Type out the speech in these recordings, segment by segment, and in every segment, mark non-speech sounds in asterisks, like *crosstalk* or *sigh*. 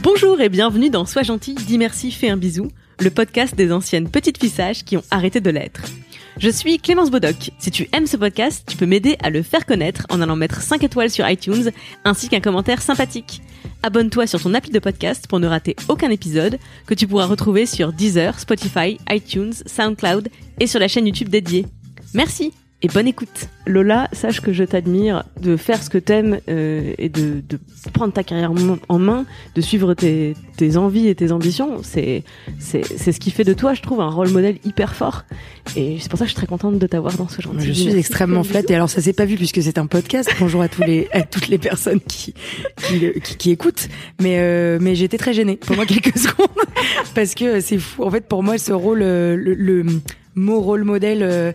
Bonjour et bienvenue dans Sois gentil, dis merci, fais un bisou, le podcast des anciennes petites fissages qui ont arrêté de l'être. Je suis Clémence Bodoc. Si tu aimes ce podcast, tu peux m'aider à le faire connaître en allant mettre 5 étoiles sur iTunes ainsi qu'un commentaire sympathique. Abonne-toi sur ton appli de podcast pour ne rater aucun épisode que tu pourras retrouver sur Deezer, Spotify, iTunes, SoundCloud et sur la chaîne YouTube dédiée. Merci et bonne écoute. Lola, sache que je t'admire de faire ce que t'aimes euh, et de, de prendre ta carrière en main, de suivre tes, tes envies et tes ambitions. C'est c'est c'est ce qui fait de toi, je trouve, un rôle modèle hyper fort. Et c'est pour ça que je suis très contente de t'avoir dans ce genre de Je suis extrêmement flattée. Alors ça s'est pas vu puisque c'est un podcast. Bonjour à tous les à toutes les personnes qui qui, qui, qui écoutent. Mais euh, mais j'étais très gênée pendant quelques *laughs* secondes parce que c'est fou. En fait, pour moi, ce rôle, euh, le, le, mot rôle modèle. Euh,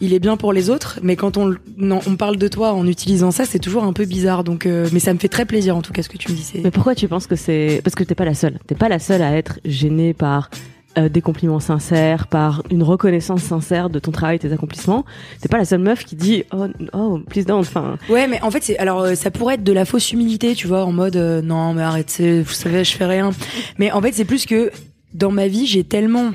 il est bien pour les autres, mais quand on, non, on parle de toi en utilisant ça, c'est toujours un peu bizarre. Donc, euh, mais ça me fait très plaisir en tout cas ce que tu me dis. Mais pourquoi tu penses que c'est Parce que t'es pas la seule. T'es pas la seule à être gênée par euh, des compliments sincères, par une reconnaissance sincère de ton travail, tes accomplissements. T'es pas la seule meuf qui dit oh oh please don't. Enfin. Ouais, mais en fait c'est alors euh, ça pourrait être de la fausse humilité, tu vois, en mode euh, non mais arrêtez, vous savez je fais rien. Mais en fait c'est plus que dans ma vie j'ai tellement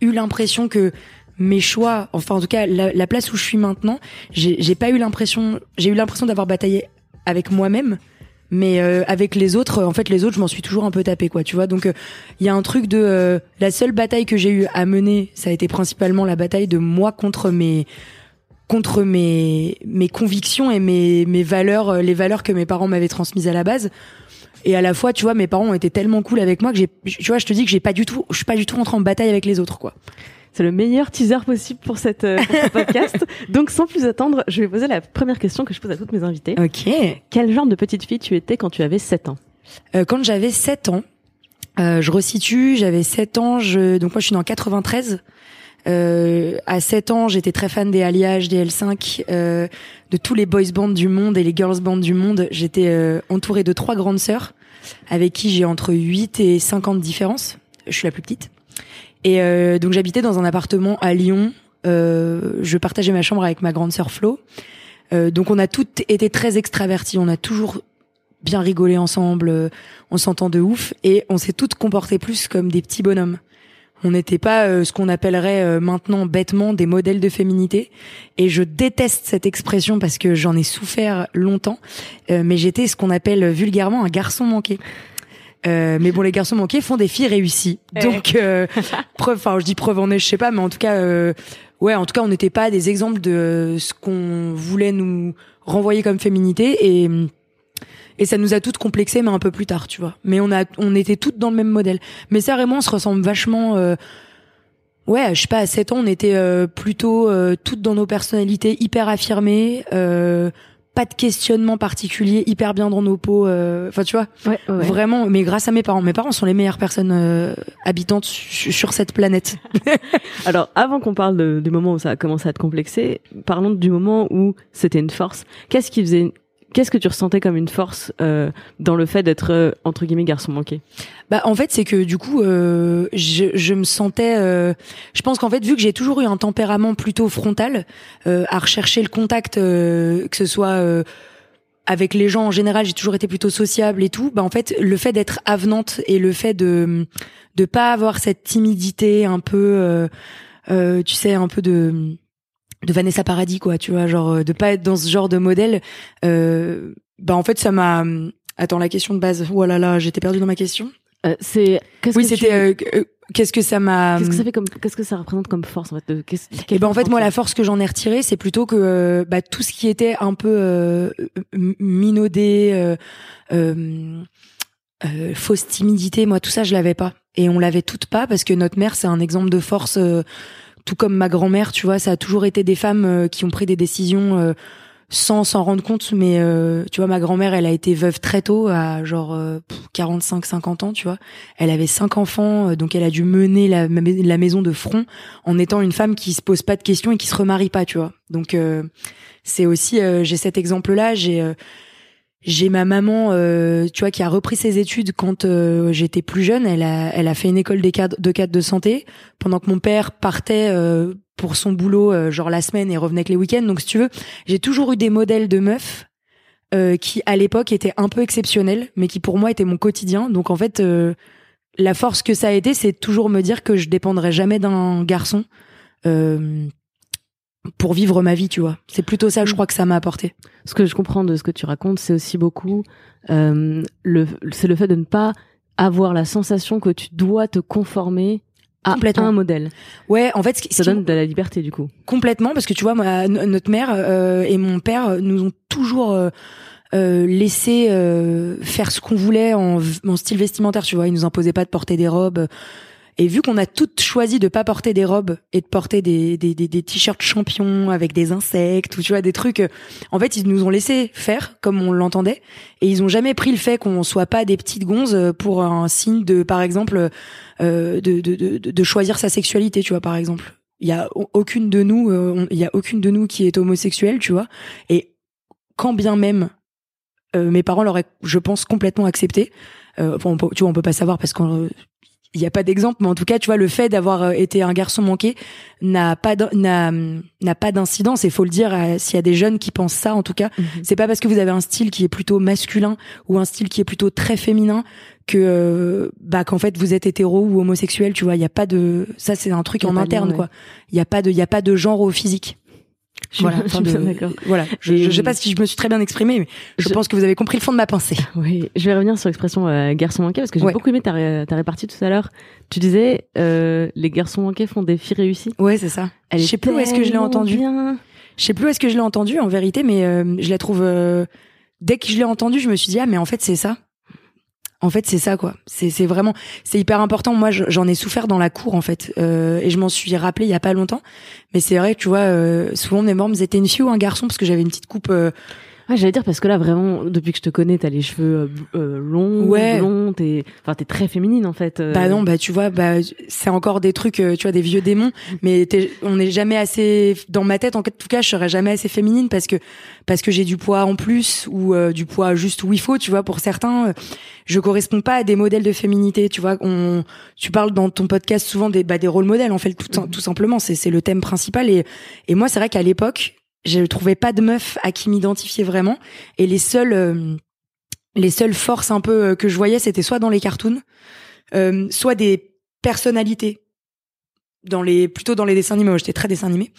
eu l'impression que mes choix, enfin en tout cas la, la place où je suis maintenant, j'ai pas eu l'impression, j'ai eu l'impression d'avoir bataillé avec moi-même, mais euh, avec les autres, en fait les autres, je m'en suis toujours un peu tapé quoi, tu vois. Donc il euh, y a un truc de euh, la seule bataille que j'ai eu à mener, ça a été principalement la bataille de moi contre mes contre mes mes convictions et mes mes valeurs, les valeurs que mes parents m'avaient transmises à la base. Et à la fois, tu vois, mes parents ont été tellement cool avec moi que j'ai, tu vois, je te dis que j'ai pas du tout, je suis pas du tout rentré en bataille avec les autres, quoi. C'est le meilleur teaser possible pour, cette, pour ce podcast. *laughs* Donc, sans plus attendre, je vais poser la première question que je pose à toutes mes invités. Ok. Quel genre de petite fille tu étais quand tu avais 7 ans? Euh, Quand j'avais 7 ans, euh, je resitue, j'avais 7 ans, je, donc moi je suis dans 93. Euh, à 7 ans, j'étais très fan des Alliages, des L5, euh, de tous les boys bands du monde et les girls bands du monde. J'étais euh, entourée de trois grandes sœurs avec qui j'ai entre 8 et 5 ans de différence. Je suis la plus petite. Et euh, donc j'habitais dans un appartement à Lyon. Euh, je partageais ma chambre avec ma grande sœur Flo. Euh, donc on a toutes été très extraverties. On a toujours bien rigolé ensemble. euh, on s'entend de ouf et on s'est toutes comportées plus comme des petits bonhommes. On n'était pas euh, ce qu'on appellerait euh, maintenant bêtement des modèles de féminité. Et je déteste cette expression parce que j'en ai souffert longtemps. Mais j'étais ce qu'on appelle vulgairement un garçon manqué. Euh, mais bon, les garçons manqués font des filles réussies. Donc, euh, *laughs* preuve, enfin, je dis preuve en est, je sais pas, mais en tout cas, euh, ouais, en tout cas, on n'était pas des exemples de ce qu'on voulait nous renvoyer comme féminité et et ça nous a toutes complexées, mais un peu plus tard, tu vois. Mais on a, on était toutes dans le même modèle. Mais ça, vraiment, on se ressemble vachement. euh, Ouais, je sais pas, à 7 ans, on était euh, plutôt euh, toutes dans nos personnalités hyper affirmées, euh, pas de questionnement particulier, hyper bien dans nos peaux. euh, Enfin, tu vois, Ouais, ouais. vraiment. Mais grâce à mes parents, mes parents sont les meilleures personnes euh, habitantes su- sur cette planète. *laughs* Alors, avant qu'on parle de- du moment où ça a commencé à te complexer, parlons du moment où c'était une force. Qu'est-ce qui faisait Qu'est-ce que tu ressentais comme une force euh, dans le fait d'être euh, entre guillemets garçon manqué? Bah en fait c'est que du coup euh, je, je me sentais euh, je pense qu'en fait vu que j'ai toujours eu un tempérament plutôt frontal euh, à rechercher le contact euh, que ce soit avec les gens en général j'ai toujours été plutôt sociable et tout bah en fait le fait d'être avenante et le fait de de pas avoir cette timidité un peu tu sais un peu de de Vanessa Paradis quoi tu vois genre euh, de pas être dans ce genre de modèle euh, bah en fait ça m'a attends la question de base oh là là j'étais perdue dans ma question Euh, C'est qu'est-ce oui, que c'était. tu- euh, euh, qu'est-ce que ça m'a. Qu'est-ce que ça fait comme Qu'est-ce que ça représente comme force en fait de, Et quelle ben en fait moi la force que j'en ai retirée c'est plutôt que euh, bah, tout ce qui était un peu euh, minaudé, euh, euh, fausse timidité, moi tout ça je l'avais pas et on l'avait toutes pas parce que notre mère c'est un exemple de force euh, tout comme ma grand-mère, tu vois, ça a toujours été des femmes euh, qui ont pris des décisions sans s'en rendre compte. Mais tu vois, ma grand-mère, elle a été veuve très tôt, à genre 45-50 ans, tu vois. Elle avait cinq enfants, donc elle a dû mener la, maison de front en étant une femme qui se pose pas de questions et qui se remarie pas, tu vois. Donc c'est aussi, j'ai cet exemple-là, j'ai j'ai ma maman, euh, tu vois, qui a repris ses études quand euh, j'étais plus jeune. Elle a, elle a fait une école de cadre de, santé pendant que mon père partait euh, pour son boulot, genre la semaine et revenait que les week-ends. Donc, si tu veux, j'ai toujours eu des modèles de meufs qui, à l'époque, étaient un peu exceptionnels, mais qui pour moi étaient mon quotidien. Donc, en fait, la force que ça a été, c'est toujours me dire que je dépendrai jamais d'un garçon pour vivre ma vie, tu vois. C'est plutôt ça, je crois que ça m'a apporté. Ce que je comprends de ce que tu racontes, c'est aussi beaucoup euh, le c'est le fait de ne pas avoir la sensation que tu dois te conformer à un modèle. Ouais, en fait, ça donne de la liberté du coup. Complètement, parce que tu vois, moi, notre mère euh, et mon père nous ont toujours euh, euh laissé euh, faire ce qu'on voulait en, en, style vestimentaire, tu vois. Ils nous imposaient pas de porter des robes. Et vu qu'on a toutes choisi de pas porter des robes et de porter des, des, des, des t-shirts champions avec des insectes ou tu vois des trucs, euh, en fait ils nous ont laissé faire comme on l'entendait et ils ont jamais pris le fait qu'on soit pas des petites gonzes pour un signe de par exemple euh, de, de, de, de choisir sa sexualité, tu vois par exemple. Il y a aucune de nous, euh, il y a aucune de nous qui est homosexuelle, tu vois. Et quand bien même euh, mes parents l'auraient, je pense, complètement accepté. Euh, enfin, tu vois, on peut pas savoir parce qu'on il n'y a pas d'exemple, mais en tout cas, tu vois, le fait d'avoir euh, été un garçon manqué n'a pas n'a n'a pas d'incidence. Et faut le dire, euh, s'il y a des jeunes qui pensent ça, en tout cas, mhm. c'est pas parce que vous avez un style qui est plutôt masculin ou un style qui est plutôt très féminin que euh, bah qu'en fait vous êtes hétéro ou homosexuel. Tu vois, il y a pas de ça, c'est un truc en interne, quoi. Il y a pas de il y a pas de genre au physique. Voilà, je, voilà. Je, sais pas si je me suis très bien exprimée, mais je, pense que vous avez compris le fond de ma pensée. *laughs* Oui, je vais revenir sur l'expression euh, garçon manqué parce que j'ai beaucoup aimé ta, ta répartie tout à l'heure. Tu disais euh, les garçons manqués font des filles réussies. Ouais, c'est ça. je sais plus où est-ce que je l'ai entendu. Je sais plus où est-ce que je l'ai entendu en vérité, mais euh, je la trouve. Euh, dès que je l'ai entendu, je me suis dit ah mais en fait c'est ça. En fait, c'est ça, quoi. C'est, vraiment, c'est hyper important. Moi, j'en ai souffert dans la cour, en fait, euh, et je m'en suis rappelé il y a pas longtemps. Mais c'est vrai, tu vois, euh, souvent mes morts me disaient une fille ou un garçon parce que j'avais une petite coupe euh, Ouais, j'allais dire parce que là vraiment depuis que je te connais, t'as les cheveux euh, euh longs, ouais. blonds, t'es enfin t'es très féminine en fait. Euh. Bah non, bah tu vois, bah c'est encore des trucs, euh, tu vois, des vieux démons. Mais on n'est jamais assez dans ma tête. En tout cas, je serais jamais assez féminine parce que parce que j'ai du poids en plus ou du poids juste où il faut, tu vois. Pour certains, je corresponds pas à des modèles de féminité, tu vois. On, tu parles dans ton podcast souvent des bah, des rôles modèles, en fait, tout, tout simplement. C'est c'est le thème principal. Et et moi, c'est vrai qu'à l'époque je trouvais pas de meuf à qui m'identifier vraiment. Et les seules euh, les seules forces un peu euh, que je voyais c'était soit dans les cartoons euh, soit des personnalités. Dans les plutôt dans les dessins animés. J'étais très dessin animé.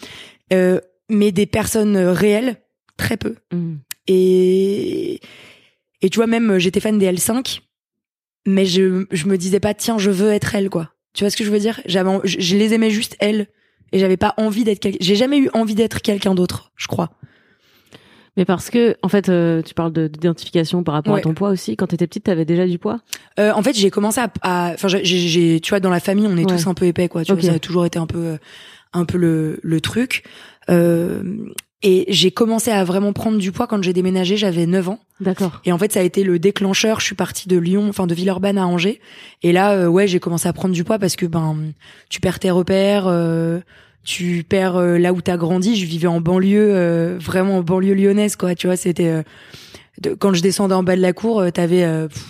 Euh, mais des personnes réelles très peu. Mmh. et et tu vois même j'étais fan des L5 mais je je me disais pas tiens je veux être elle quoi. Tu vois ce que je veux dire? J'avais je les aimais juste elles et j'avais pas envie d'être j'ai jamais eu envie d'être quelqu'un d'autre je crois. Mais parce que en fait euh, tu parles d'identification par rapport à ton poids aussi. Quand t'étais petite t'avais déjà du poids? Euh, en fait j'ai commencé à enfin j'ai tu vois dans la famille on est tous un peu épais quoi. Tu vois ça a toujours été un peu un peu le le truc. Euh, et j'ai commencé à vraiment prendre du poids quand j'ai déménagé, j'avais 9 ans. D'accord. Et en fait, ça a été le déclencheur. Je suis partie de Lyon, enfin de Villeurbanne à Angers. Et là, euh, ouais, j'ai commencé à prendre du poids parce que ben, tu perds tes repères, euh, tu perds euh, là où t'as grandi. Je vivais en banlieue, vraiment en banlieue lyonnaise, quoi. Tu vois, c'était quand je descendais en bas de la cour, t'avais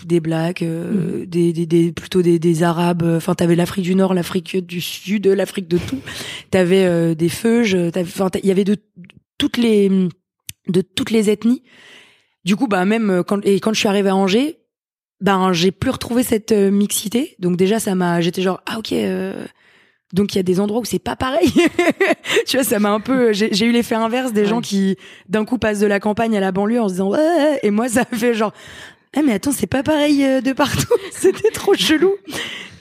des blacks, mmh. des, des, des, plutôt des, des arabes. Enfin, t'avais l'Afrique du Nord, l'Afrique du Sud, l'Afrique de tout. T'avais des feuges. Enfin, il y avait de toutes les de toutes les ethnies. Du coup, bah même euh, quand et quand je suis arrivée à Angers, ben j'ai plus retrouvé cette euh, mixité. Donc déjà ça m'a j'étais genre ah OK euh, donc il y a des endroits où c'est pas pareil. *laughs* tu vois, ça m'a un peu j'ai eu l'effet inverse des gens qui d'un coup passent de la campagne à la banlieue en se disant ouais et moi ça fait genre ah mais attends, c'est pas pareil de partout. *laughs* C'était trop chelou.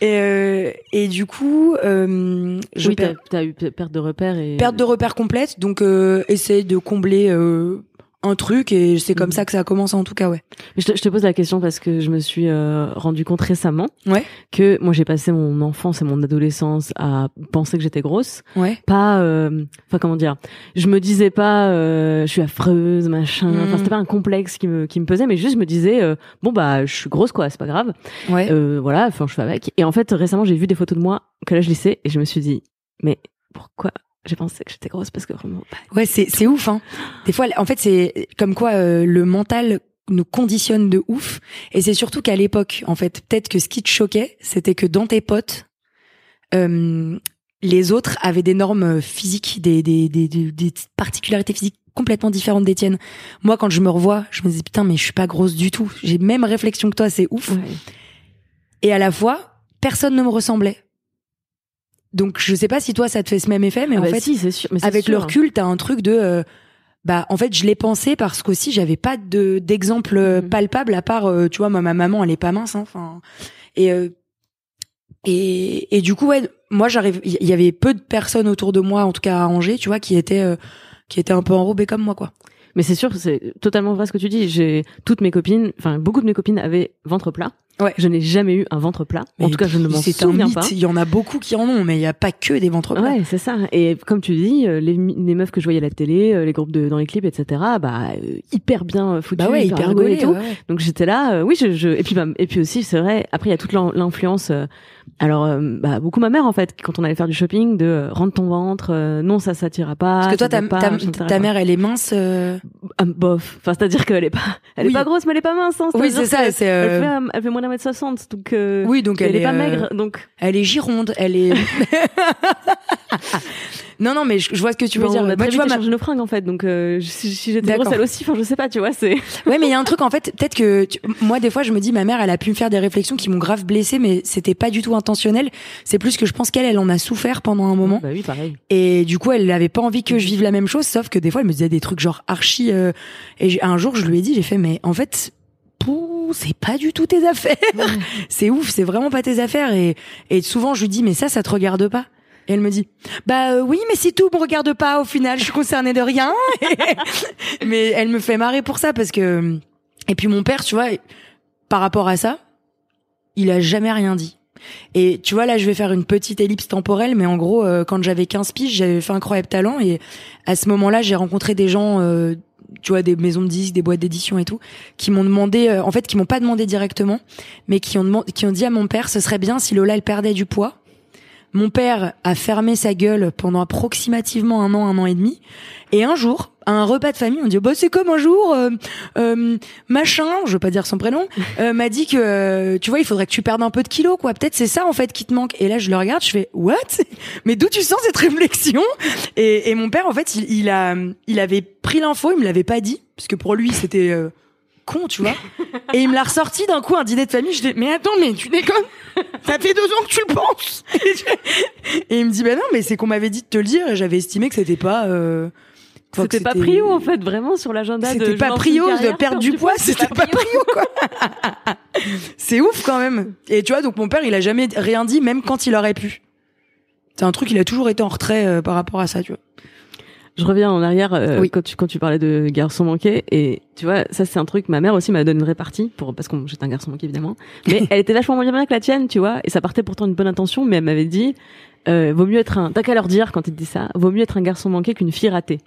Et, euh, et du coup, euh, je oui, t'as, eu perte de repères et perte de repères complète. Donc, euh, essayer de combler euh, un truc et c'est comme ça que ça a commencé en tout cas ouais. Je te, je te pose la question parce que je me suis euh, rendu compte récemment Ouais. que moi j'ai passé mon enfance et mon adolescence à penser que j'étais grosse, Ouais. pas, euh, enfin comment dire, je me disais pas euh, je suis affreuse machin, enfin c'était pas un complexe qui me qui me pesait, mais juste je me disais euh, bon bah je suis grosse quoi, c'est pas grave, Ouais. euh, voilà, enfin je fais avec. Et en fait récemment j'ai vu des photos de moi que là je lycée et je me suis dit mais pourquoi j'ai pensé que j'étais grosse parce que vraiment Ouais, c'est c'est ouf hein. Des fois en fait c'est comme quoi euh, le mental nous conditionne de ouf et c'est surtout qu'à l'époque en fait peut-être que ce qui te choquait c'était que dans tes potes euh, les autres avaient des normes physiques des des, des des des particularités physiques complètement différentes des tiennes. Moi quand je me revois, je me dis putain mais je suis pas grosse du tout. J'ai même réflexion que toi, c'est ouf. ouais. Et à la fois, personne ne me ressemblait. Donc je sais pas si toi ça te fait ce même effet mais Ah en bah fait si c'est sûr, mais avec le recul, t'as un truc de euh, bah en fait je l'ai pensé parce qu'aussi j'avais pas de d'exemple euh, Mhm. palpable à part euh, tu vois moi ma maman elle est pas mince hein, enfin et euh, et et du coup ouais moi j'arrive il y avait peu de personnes autour de moi en tout cas à Angers tu vois qui étaient euh, qui étaient un peu enrobées comme moi quoi Mais c'est sûr, c'est totalement vrai ce que tu dis. J'ai toutes mes copines, enfin beaucoup de mes copines avaient ventre plat. Ouais. Je n'ai jamais eu un ventre plat. en Mais tout cas, je ne m'en souviens mythe pas. il y en a beaucoup qui en ont mais il y a pas que des ventres plats Ouais, c'est ça. Et comme tu dis, euh, les, meufs que je voyais à la télé, euh, les groupes de dans les clips, etc. Bah euh, hyper bien foutus, bah ouais hyper rigolés gaulé et tout. ouais. Donc j'étais là, euh, oui, je, je et puis bah, et puis aussi c'est vrai. Après il y a toute l'in- l'influence. euh, alors euh, bah beaucoup ma mère en fait, quand on allait faire du shopping, de rendre ton ventre, euh, non ça ça t'ira pas. parce que toi ta, pas, mère elle est mince euh, Ah, bof. Enfin, c'est-à-dire qu'elle est pas, elle Oui. est pas grosse, mais elle est pas mince. Hein, oui c'est ça c'est elle fait moins d'un mètre soixante, donc. euh, oui donc elle, elle, est pas euh, maigre, donc. Elle est gironde, elle est. *laughs* non, non, mais je, je vois ce que tu veux dire. On a Moi, tu vois, ma- nos fringues en fait, donc euh, si, si j'étais grosse elle aussi, enfin je sais pas, tu vois, c'est. Ouais, mais il y a un truc en fait, peut-être que tu- moi des fois je me dis ma mère elle a pu me faire des réflexions qui m'ont grave blessée, mais c'était pas du tout intentionnel. C'est plus que je pense qu'elle elle en a souffert pendant un moment Bah oui, pareil. et du coup elle avait pas envie que je vive la même chose, sauf que des fois elle me disait des trucs genre archi. euh, et un jour je lui ai dit j'ai fait mais en fait. C'est pas du tout tes affaires. *laughs* c'est ouf, c'est vraiment pas tes affaires. Et, et souvent je lui dis mais ça, ça te regarde pas. Et elle me dit bah euh, oui mais si tout me regarde pas au final je suis concernée de rien. *laughs* mais elle me fait marrer pour ça parce que et puis mon père tu vois par rapport à ça il a jamais rien dit. Et tu vois là je vais faire une petite ellipse temporelle mais en gros euh, quand j'avais 15 piges j'avais fait incroyable talent. Et à ce moment-là j'ai rencontré des gens euh, tu vois des maisons de disques des boîtes d'édition et tout qui m'ont demandé euh, en fait qui m'ont pas demandé directement mais qui ont qui ont dit à mon père ce serait bien si Lola elle perdait du poids mon père a fermé sa gueule pendant approximativement un an, un an et demi. Et un jour, à un repas de famille, on dit bah c'est comme un jour, euh, euh, machin, je veux pas dire son prénom, *laughs* euh, m'a dit que euh, tu vois il faudrait que tu perdes un peu de kilos quoi. Peut-être c'est ça en fait qui te manque. Et là je le regarde, je fais what? Mais d'où tu sens cette réflexion? Et, et mon père en fait il, il a il avait pris l'info, il me l'avait pas dit parce que pour lui c'était euh, con tu vois. Et il me l'a ressorti d'un coup un dîner de famille. Je dis mais attends mais tu déconnes Ça fait deux ans que tu le penses. Et, il me dit bah non mais c'est qu'on m'avait dit de te le dire et j'avais estimé que c'était pas. Euh, C'était pas prio en fait, vraiment sur l'agenda de. C'était pas prio de perdre du poids, c'était pas prio. prio quoi. *laughs* c'est ouf quand même. Et tu vois donc mon père il a jamais rien dit même quand il aurait pu. C'est un truc il a toujours été en retrait euh, par rapport à ça tu vois. Je reviens en arrière euh, Oui. quand tu quand tu parlais de garçon manqué et tu vois ça c'est un truc ma mère aussi m'a donné une répartie pour parce que j'étais un garçon manqué évidemment *laughs* mais elle était vachement moins bien que la tienne tu vois et ça partait pourtant d'une bonne intention mais elle m'avait dit euh, vaut mieux être un t'as qu'à leur dire quand ils te disent ça vaut mieux être un garçon manqué qu'une fille ratée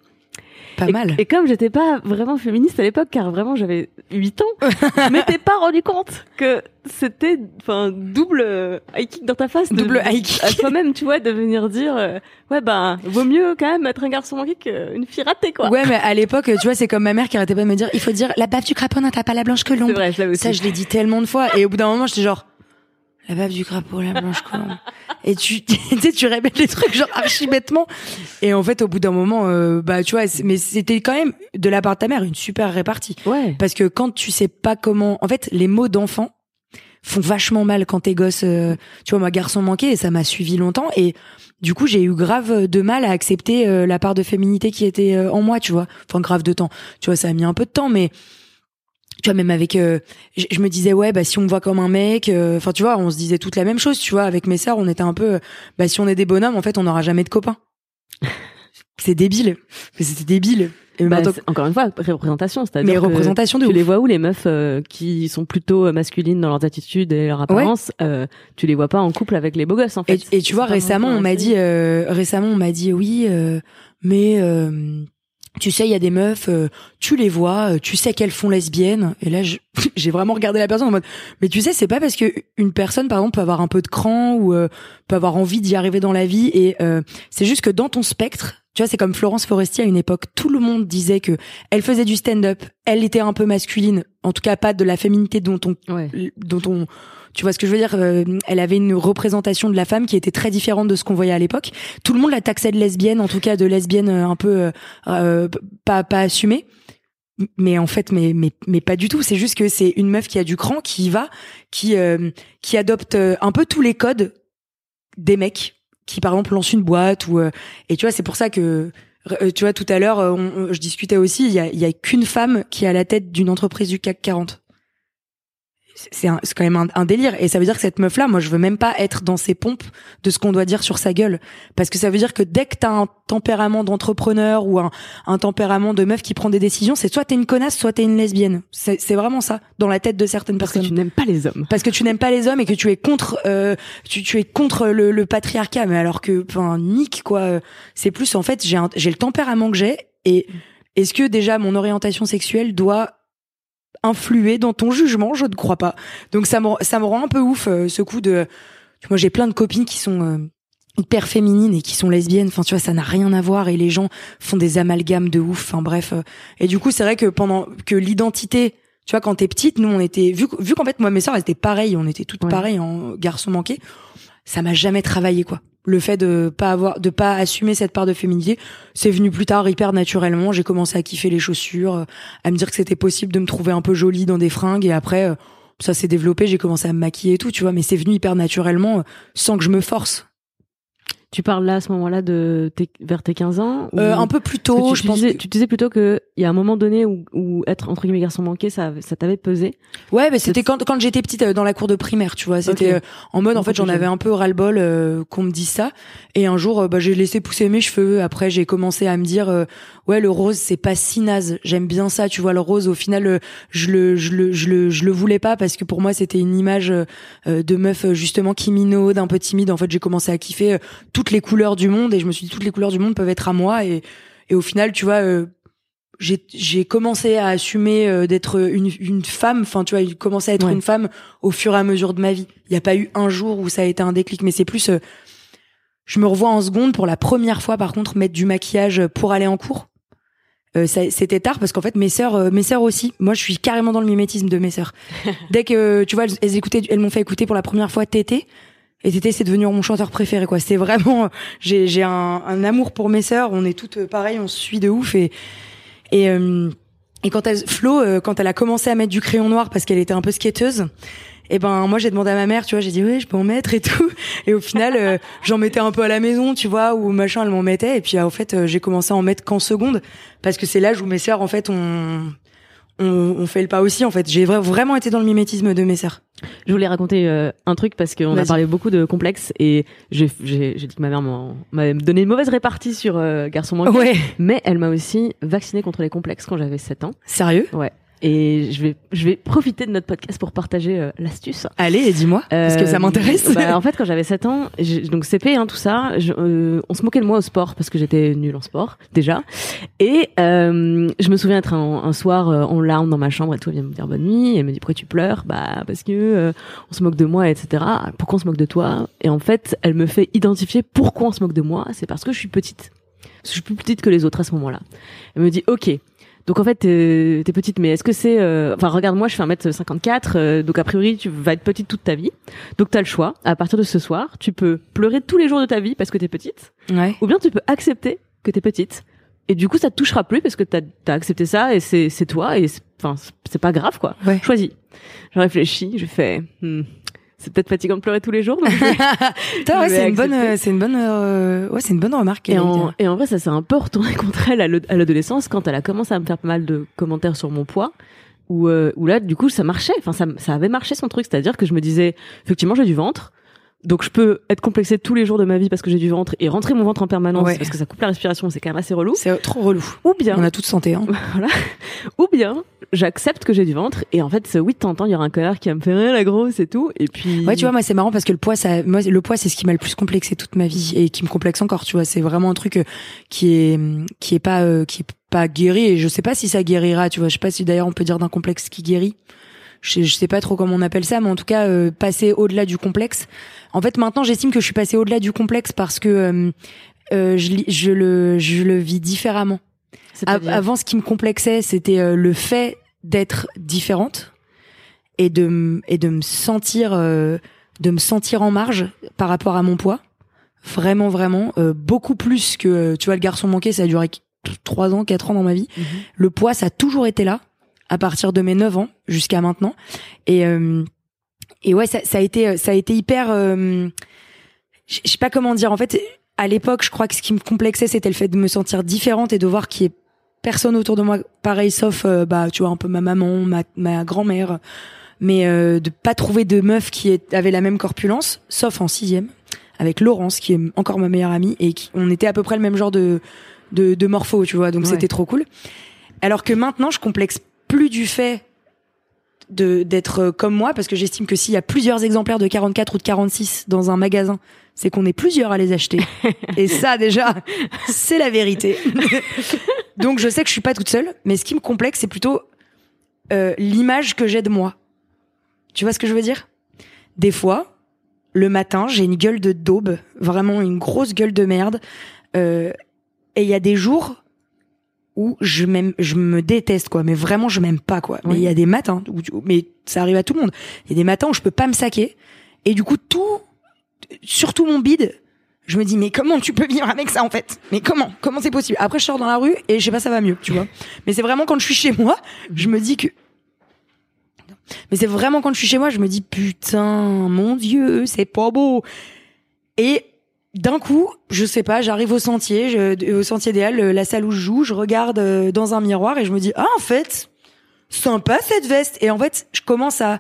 Pas et, mal. et comme j'étais pas vraiment féministe à l'époque car vraiment j'avais 8 ans je *laughs* m'étais pas rendu compte que c'était enfin double euh, high kick dans ta face de- Double high kick. à toi-même tu vois de venir dire euh, ouais ben vaut mieux quand même être un garçon manqué qu'une fille ratée quoi Ouais mais à l'époque tu vois c'est comme ma mère qui arrêtait pas de me dire il faut dire la bave du crapaud n'a pas la blanche que l'ombre. Ça je l'ai dit tellement de fois et au bout d'un moment j'étais genre la bave du crapaud la blanche l'ombre. Et tu *laughs* tu sais tu répètes les trucs genre archi bêtement et en fait au bout d'un moment euh, bah tu vois mais c'était quand même de la part de ta mère une super répartie. Ouais. Parce que quand tu sais pas comment, en fait, les mots d'enfant font vachement mal quand t'es gosse. euh, tu vois, moi, garçon manqué, et ça m'a suivi longtemps. Et du coup, j'ai eu grave de mal à accepter euh, la part de féminité qui était en moi, tu vois. Enfin, grave de temps. Tu vois, ça a mis un peu de temps, mais tu vois, même avec, euh, je je me disais ouais, bah si on me voit comme un mec, euh, enfin, tu vois, on se disait toute la même chose, tu vois. Avec mes sœurs, on était un peu, euh, bah si on est des bonhommes, en fait, on n'aura jamais de copains. *laughs* c'est débile. Mais c'était débile. Et Bah, maintenant- encore une fois, représentation, c'est-à-dire mais représentation de tu ouf. les vois où les meufs euh, qui sont plutôt euh, masculines dans leurs attitudes et leur apparence, euh, tu les vois pas en couple avec les beaux gosses en Et, fait. et tu vois, récemment, on m'a dit, euh, récemment, on m'a dit, oui, euh, mais euh, tu sais, il y a des meufs, euh, tu les vois, euh, tu sais qu'elles font lesbiennes. Et là, *laughs* j'ai vraiment regardé la personne en mode, mais tu sais, c'est pas parce que une personne, par exemple, peut avoir un peu de cran ou euh, peut avoir envie d'y arriver dans la vie. Et euh, c'est juste que dans ton spectre, tu vois, c'est comme Florence Foresti à une époque, tout le monde disait que elle faisait du stand-up, elle était un peu masculine, en tout cas pas de la féminité dont on Ouais. dont on tu vois ce que je veux dire euh, Elle avait une représentation de la femme qui était très différente de ce qu'on voyait à l'époque. Tout le monde la taxait de lesbienne, en tout cas de lesbienne euh, un peu euh, euh, pas pas assumée. Mais en fait, mais mais mais pas du tout. C'est juste que c'est une meuf qui a du cran, qui y va, qui euh, qui adopte euh, un peu tous les codes des mecs qui par exemple lancent une boîte ou et tu vois c'est pour ça que tu vois tout à l'heure je discutais aussi il y a y a qu'une femme qui est à la tête d'une entreprise du CAC 40 c'est quand même un, un délire. Et ça veut dire que cette meuf là moi je veux même pas être dans ses pompes de ce qu'on doit dire sur sa gueule. Parce que ça veut dire que dès que t'as un tempérament d'entrepreneur ou un, un tempérament de meuf qui prend des décisions c'est soit t'es une connasse soit t'es une lesbienne. C'est vraiment ça dans la tête de certaines Parce que personnes. tu n'aimes pas les hommes. parce que tu n'aimes pas les hommes et que tu es contre euh, tu, tu es contre le, le patriarcat. Mais alors que enfin nique quoi euh, c'est plus en fait j'ai j'ai le tempérament que j'ai et est-ce que déjà mon orientation sexuelle doit influer dans ton jugement je ne crois pas donc ça me ça me rend un peu ouf euh, ce coup de moi j'ai plein de copines qui sont euh, hyper féminines et qui sont lesbiennes enfin tu vois ça n'a rien à voir et les gens font des amalgames de ouf enfin bref euh. et du coup c'est vrai que pendant que l'identité tu vois quand t'es petite nous on était vu vu qu'en fait moi mes sœurs elles étaient pareilles on était toutes Ouais. pareilles en garçon manqué ça m'a jamais travaillé quoi le fait de pas avoir de pas assumer cette part de féminité c'est venu plus tard hyper naturellement. J'ai commencé à kiffer les chaussures euh, à me dire que c'était possible de me trouver un peu jolie dans des fringues. Et après euh, ça s'est développé. J'ai commencé à me maquiller et tout tu vois. Mais c'est venu hyper naturellement euh, sans que je me force Tu parles là à ce moment-là de tes, vers tes 15 ans ou- Euh, un peu plus tôt tu, je tu pense disais, que- tu disais plutôt que il y a un moment donné où, où être entre guillemets garçon manqué, ça, ça t'avait pesé. Ouais, mais c'était quand, quand j'étais petite euh, dans la cour de primaire, tu vois. C'était Ok. euh, en mode, en fait, j'en avais un peu ras-le-bol euh, qu'on me dise ça. Et un jour, euh, bah, j'ai laissé pousser mes cheveux. Après, j'ai commencé à me dire, euh, ouais, le rose, c'est pas si naze. J'aime bien ça, tu vois. Le rose, au final, je le, je le, je le, je le voulais pas parce que pour moi, c'était une image de meuf justement qui minaude, un peu timide. En fait, j'ai commencé à kiffer euh, toutes les couleurs du monde et je me suis dit, toutes les couleurs du monde peuvent être à moi. Et, et au final, tu vois. euh, j'ai commencé à assumer euh, d'être une, une femme enfin tu vois j'ai commencé à être Ouais. une femme au fur et à mesure de ma vie il y a pas eu un jour où ça a été un déclic mais c'est plus euh, je me revois en seconde pour la première fois par contre mettre du maquillage pour aller en cours euh, c'était tard parce qu'en fait mes sœurs euh, mes sœurs aussi moi je suis carrément dans le mimétisme de mes sœurs *laughs* dès que tu vois elles, elles écoutaient elles m'ont fait écouter pour la première fois Tété et Tété c'est devenu mon chanteur préféré quoi. C'est vraiment j'ai j'ai un, un amour pour mes sœurs. On est toutes euh, pareilles on se suit de ouf. Et et euh, et quand elle Flo euh, quand elle a commencé à mettre du crayon noir parce qu'elle était un peu skateuse et ben moi j'ai demandé à ma mère tu vois. J'ai dit oui je peux en mettre et tout. Et au final euh, *laughs* j'en mettais un peu à la maison tu vois ou machin elle m'en mettait. Et puis en fait j'ai commencé à en mettre qu'en seconde parce que c'est l'âge où mes sœurs en fait on on, on fait le pas aussi en fait. J'ai vra- vraiment été dans le mimétisme de mes sœurs. Je voulais raconter euh, un truc parce qu'on a parlé beaucoup de complexes et j'ai dit que ma mère m'avait donné une mauvaise répartie sur euh, garçon manqué, ouais. Mais elle m'a aussi vacciné contre les complexes quand j'avais 7 ans. sérieux? Ouais. Et je vais je vais profiter de notre podcast pour partager euh, l'astuce. allez dis-moi parce que ça Euh, m'intéresse bah, en fait, quand j'avais 7 ans, donc CP, hein, tout ça, je- euh, on se moquait de moi au sport parce que j'étais nulle en sport déjà. Et euh, je me souviens être un, un soir euh, en larmes dans ma chambre et tout, elle vient me dire bonne nuit. Et elle me dit pourquoi tu pleures? Bah parce que euh, on se moque de moi, etc. Pourquoi on se moque de toi? Et en fait, elle me fait identifier pourquoi on se moque de moi. C'est parce que je suis petite. Parce que je suis plus petite que les autres à ce moment-là. Elle me dit ok. Donc en fait, t'es t'es petite, mais est-ce que c'est... euh, Enfin, regarde, moi, je fais 1m54, euh, donc a priori, tu vas être petite toute ta vie. Donc t'as le choix. À partir de ce soir, tu peux pleurer tous les jours de ta vie parce que t'es petite, ouais ou bien tu peux accepter que t'es petite. Et du coup, ça te touchera plus parce que t'as as accepté ça et c'est c'est toi et c'est- enfin c'est- c'est pas grave quoi. Ouais. Choisis. Je réfléchis, je fais. hmm, c'est peut-être fatigant de pleurer tous les jours. donc *laughs* ouais, c'est une bonne c'est une bonne euh, ouais c'est une bonne remarque Et en, et en vrai, ça s'est un peu retourné contre elle à l'ad- à l'adolescence quand elle a commencé à me faire pas mal de commentaires sur mon poids. Où, euh, où là, du coup, ça marchait. Enfin, ça, ça avait marché son truc. C'est-à-dire que je me disais, effectivement, j'ai du ventre. Donc je peux être complexée tous les jours de ma vie parce que j'ai du ventre et rentrer mon ventre en permanence Ouais. parce que ça coupe la respiration, c'est quand même assez relou. C'est trop relou. Ou bien, On a toute santé. Hein. *laughs* voilà. Ou bien, j'accepte que j'ai du ventre et en fait, oui de temps, il y aura un connard qui va me faire Eh, la grosse et tout. Et puis. Ouais, tu vois, moi c'est marrant parce que le poids, ça, moi le poids, c'est ce qui m'a le plus complexé toute ma vie et qui me complexe encore. Tu vois, c'est vraiment un truc euh, qui est qui est pas euh, qui est pas guéri et je sais pas si ça guérira. Tu vois, je sais pas si d'ailleurs on peut dire d'un complexe qui guérit. Je, je sais pas trop comment on appelle ça, mais en tout cas euh, passer au-delà du complexe. En fait, maintenant, j'estime que je suis passée au-delà du complexe parce que euh, euh, je, je le je le vis différemment. Av- Avant, ce qui me complexait, c'était euh, le fait d'être différente et de et de me sentir euh, de me sentir en marge par rapport à mon poids. Vraiment, vraiment, euh, beaucoup plus que tu vois le garçon manqué. Ça a duré qu- trois ans, quatre ans dans ma vie. Mhm. Le poids, ça a toujours été là à partir de mes 9 ans jusqu'à maintenant. Et euh, et ouais, ça, ça a été ça a été hyper. euh, je sais pas comment dire. En fait, à l'époque, je crois que ce qui me complexait, c'était le fait de me sentir différente et de voir qu'il y ait personne autour de moi pareil, sauf euh, bah tu vois un peu ma maman, ma, ma grand-mère, mais euh, de pas trouver de meuf qui est- avait la même corpulence, sauf en sixième avec Laurence qui est encore ma meilleure amie et qui, on était à peu près le même genre de de, de morpho, tu vois, donc Ouais. c'était trop cool. Alors que maintenant, je complexe plus du fait de d'être euh, comme moi parce que j'estime que s'il y a plusieurs exemplaires de 44 ou de 46 dans un magasin, c'est qu'on est plusieurs à les acheter. *laughs* Et ça déjà, c'est la vérité. *laughs* Donc je sais que je suis pas toute seule, mais ce qui me complexe c'est plutôt euh, l'image que j'ai de moi. Tu vois ce que je veux dire? Des fois, le matin, j'ai une gueule de daube, vraiment une grosse gueule de merde. Euh, et il y a des jours où je m'aime, je me déteste quoi, mais vraiment je m'aime pas quoi. Mais il y a des matins où, mais ça arrive à tout le monde. Il y a des matins où je peux pas me saquer et du coup tout, surtout mon bide, je me dis mais comment tu peux vivre avec ça en fait? Mais comment? Comment c'est possible? Après je sors dans la rue et je sais pas ça va mieux, tu vois. Mais c'est vraiment quand je suis chez moi, je me dis que mais c'est vraiment quand je suis chez moi, je me dis putain, mon dieu, c'est pas beau. Et d'un coup, je sais pas, j'arrive au sentier, je- au sentier des Halles, la salle où je joue, je regarde euh, dans un miroir et je me dis ah en fait, sympa cette veste. Et en fait, je commence à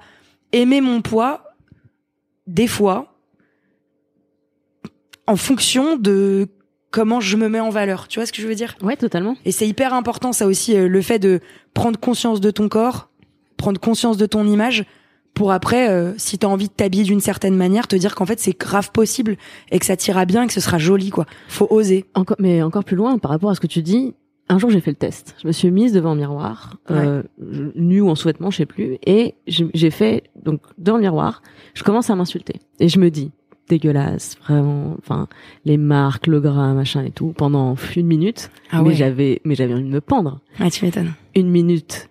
aimer mon poids des fois en fonction de comment je me mets en valeur. Tu vois ce que je veux dire? Ouais, totalement. et c'est hyper important, ça aussi, euh, le fait de prendre conscience de ton corps, prendre conscience de ton image, pour après, euh, si t'as envie de t'habiller d'une certaine manière, te dire qu'en fait c'est grave possible et que ça t'ira bien et que ce sera joli, quoi. Faut oser. Encore, mais encore plus loin, par rapport à ce que tu dis, un jour j'ai fait le test. Je me suis mise devant un miroir, euh, nue ou en sous-vêtements, je sais plus, et j'ai fait donc devant le miroir, je commence à m'insulter et je me dis dégueulasse, vraiment, enfin les marques, le gras, machin et tout, pendant une minute. Ah mais j'avais, mais j'avais envie de me pendre. Ouais, tu m'étonnes. Une minute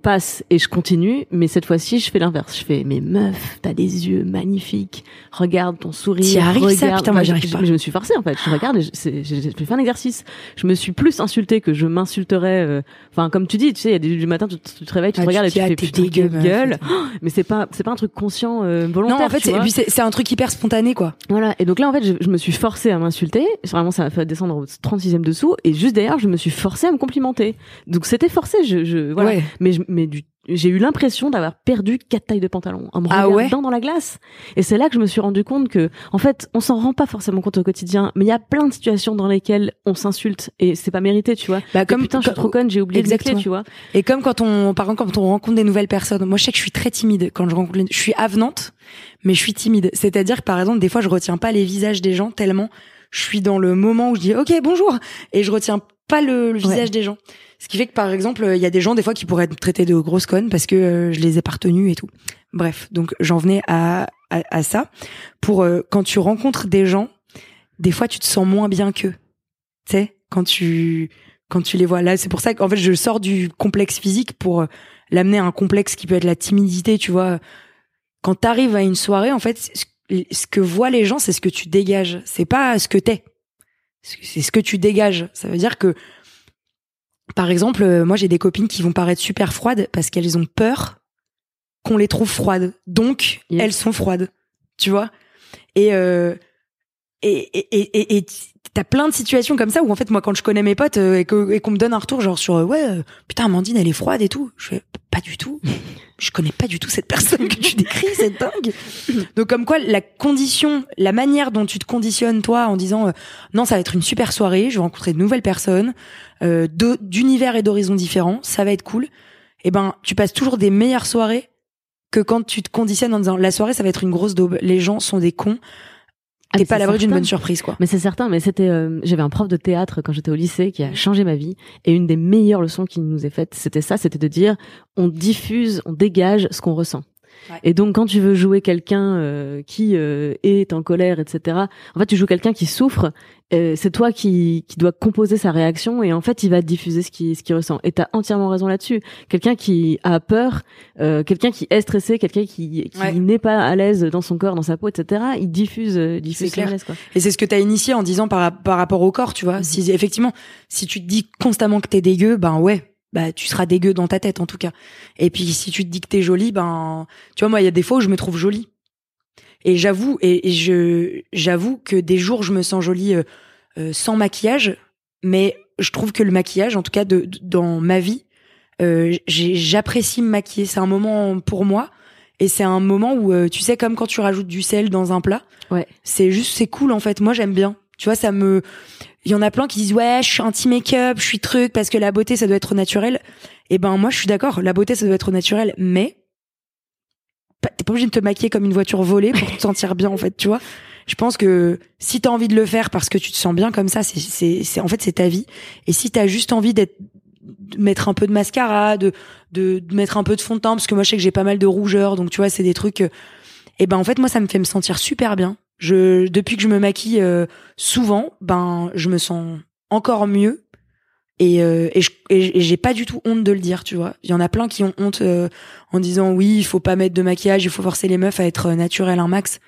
passe et je continue, mais cette fois-ci je fais l'inverse. Je fais mais meuf, t'as des yeux magnifiques. Regarde ton sourire. T'y arrives, ça regarde. Putain, moi, j'y je- arrive je- pas. Je me suis forcée en fait. Je regarde, et j'ai fait un exercice. Je me suis plus insultée que je m'insulterais. euh, Enfin, comme tu dis, tu sais, il y a des du matin, tu, tu te réveilles, tu Ah, te regardes et tu ah, fais t'es putain, dégueu, gueule. *gasps* Mais c'est pas, c'est pas un truc conscient, euh, volontaire. Non, en fait, c'est, un truc hyper spontané, quoi. Voilà. Et donc là, en fait, je, je me suis forcée à m'insulter. Vraiment, ça m'a fait descendre au 36e dessous. Et juste derrière, je me suis forcée à me complimenter. Donc c'était forcé. Je, je voilà. Ouais. Mais, je- mais du, j'ai eu l'impression d'avoir perdu quatre tailles de pantalon en me Ah regardant ouais dans la glace. Et c'est là que je me suis rendu compte que, en fait, on s'en rend pas forcément compte au quotidien, mais il y a plein de situations dans lesquelles on s'insulte et c'est pas mérité, tu vois. Bah, Comme putain, je suis trop conne, j'ai oublié Exactement. de tu vois. Et comme quand on, par exemple, quand on rencontre des nouvelles personnes, moi je sais que je suis très timide quand je rencontre, je suis avenante, mais je suis timide. C'est-à-dire que par exemple, des fois je retiens pas les visages des gens tellement je suis dans le moment où je dis ok bonjour et je retiens pas le, le visage des gens. Ce qui fait que par exemple, il y a des gens des fois qui pourraient être traités de grosses connes parce que euh, je les ai pas retenus et tout. Bref, donc j'en venais à, à, à ça pour euh, quand tu rencontres des gens, des fois tu te sens moins bien qu'eux. Tu sais, quand tu quand tu les vois là, c'est pour ça qu'en fait je sors du complexe physique pour euh, l'amener à un complexe qui peut être la timidité, tu vois. Quand t'arrives à une soirée, en fait, ce que voient les gens, c'est ce que tu dégages, c'est pas ce que t'es. C'est ce que tu dégages. Ça veut dire que, par exemple, euh, moi j'ai des copines qui vont paraître super froides parce qu'elles ont peur qu'on les trouve froides. Donc, Yes. elles sont froides. Tu vois? Et euh, et et et t'as plein de situations comme ça où en fait moi quand je connais mes potes euh, et que et qu'on me donne un retour genre sur euh, ouais euh, putain Amandine elle est froide et tout je fais pas du tout. *laughs* Je connais pas du tout cette personne que tu décris c'est dingue. Donc comme quoi la condition la manière dont tu te conditionnes toi en disant non ça va être une super soirée je vais rencontrer de nouvelles personnes euh, d'univers et d'horizons différents ça va être cool. Et eh ben tu passes toujours des meilleures soirées que quand tu te conditionnes en disant la soirée ça va être une grosse daube. Les gens sont des cons ah, T'es pas à l'abri d'une bonne surprise, quoi. Mais c'est certain. Mais c'était, euh, j'avais un prof de théâtre quand j'étais au lycée qui a changé ma vie. Et une des meilleures leçons qu'il nous ait faites, c'était ça, c'était de dire, on diffuse, on dégage ce qu'on ressent. Et donc, quand tu veux jouer quelqu'un euh, qui euh, est en colère, etc., en fait, tu joues quelqu'un qui souffre. c'est toi qui, qui dois composer sa réaction et en fait, il va diffuser ce qu'il ce qu'il ressent. Et t'as entièrement raison là-dessus. Quelqu'un qui a peur, euh, quelqu'un qui est stressé, quelqu'un qui, qui n'est pas à l'aise dans son corps, dans sa peau, etc., il diffuse, diffuse clair. Quoi. Et c'est ce que t'as initié en disant par, par rapport au corps, tu vois. Mm-hmm. Si effectivement, si tu te dis constamment que t'es dégueu, ben ouais, bah tu seras dégueu dans ta tête en tout cas. Et puis si tu te dis que t'es jolie, ben tu vois moi il y a des fois où je me trouve jolie. Et j'avoue et, je j'avoue que des jours je me sens jolie euh, euh, sans maquillage, mais je trouve que le maquillage, en tout cas de, dans ma vie, euh, j'apprécie me maquiller. C'est un moment pour moi et c'est un moment où tu sais comme quand tu rajoutes du sel dans un plat. Ouais. C'est juste c'est cool en fait. Moi j'aime bien. Tu vois ça me il y en a plein qui disent ouais, je suis anti make-up, je suis truc parce que la beauté ça doit être naturel. Et eh ben moi je suis d'accord, la beauté ça doit être naturel, mais t'es pas obligé de te maquiller comme une voiture volée pour te *laughs* sentir bien en fait, tu vois. Je pense que si t'as envie de le faire parce que tu te sens bien comme ça, c'est c'est c'est en fait c'est ta vie. Et si t'as juste envie d'être de mettre un peu de mascara, de, de, mettre un peu de fond de teint parce que moi je sais que j'ai pas mal de rougeur, donc tu vois c'est des trucs. et eh ben en fait moi ça me fait me sentir super bien. Depuis que je me maquille euh, souvent, ben, je me sens encore mieux. Et, euh, et, j'ai pas du tout honte de le dire, tu vois. Il y en a plein qui ont honte euh, en disant oui, il faut pas mettre de maquillage, il faut forcer les meufs à être naturelles un max.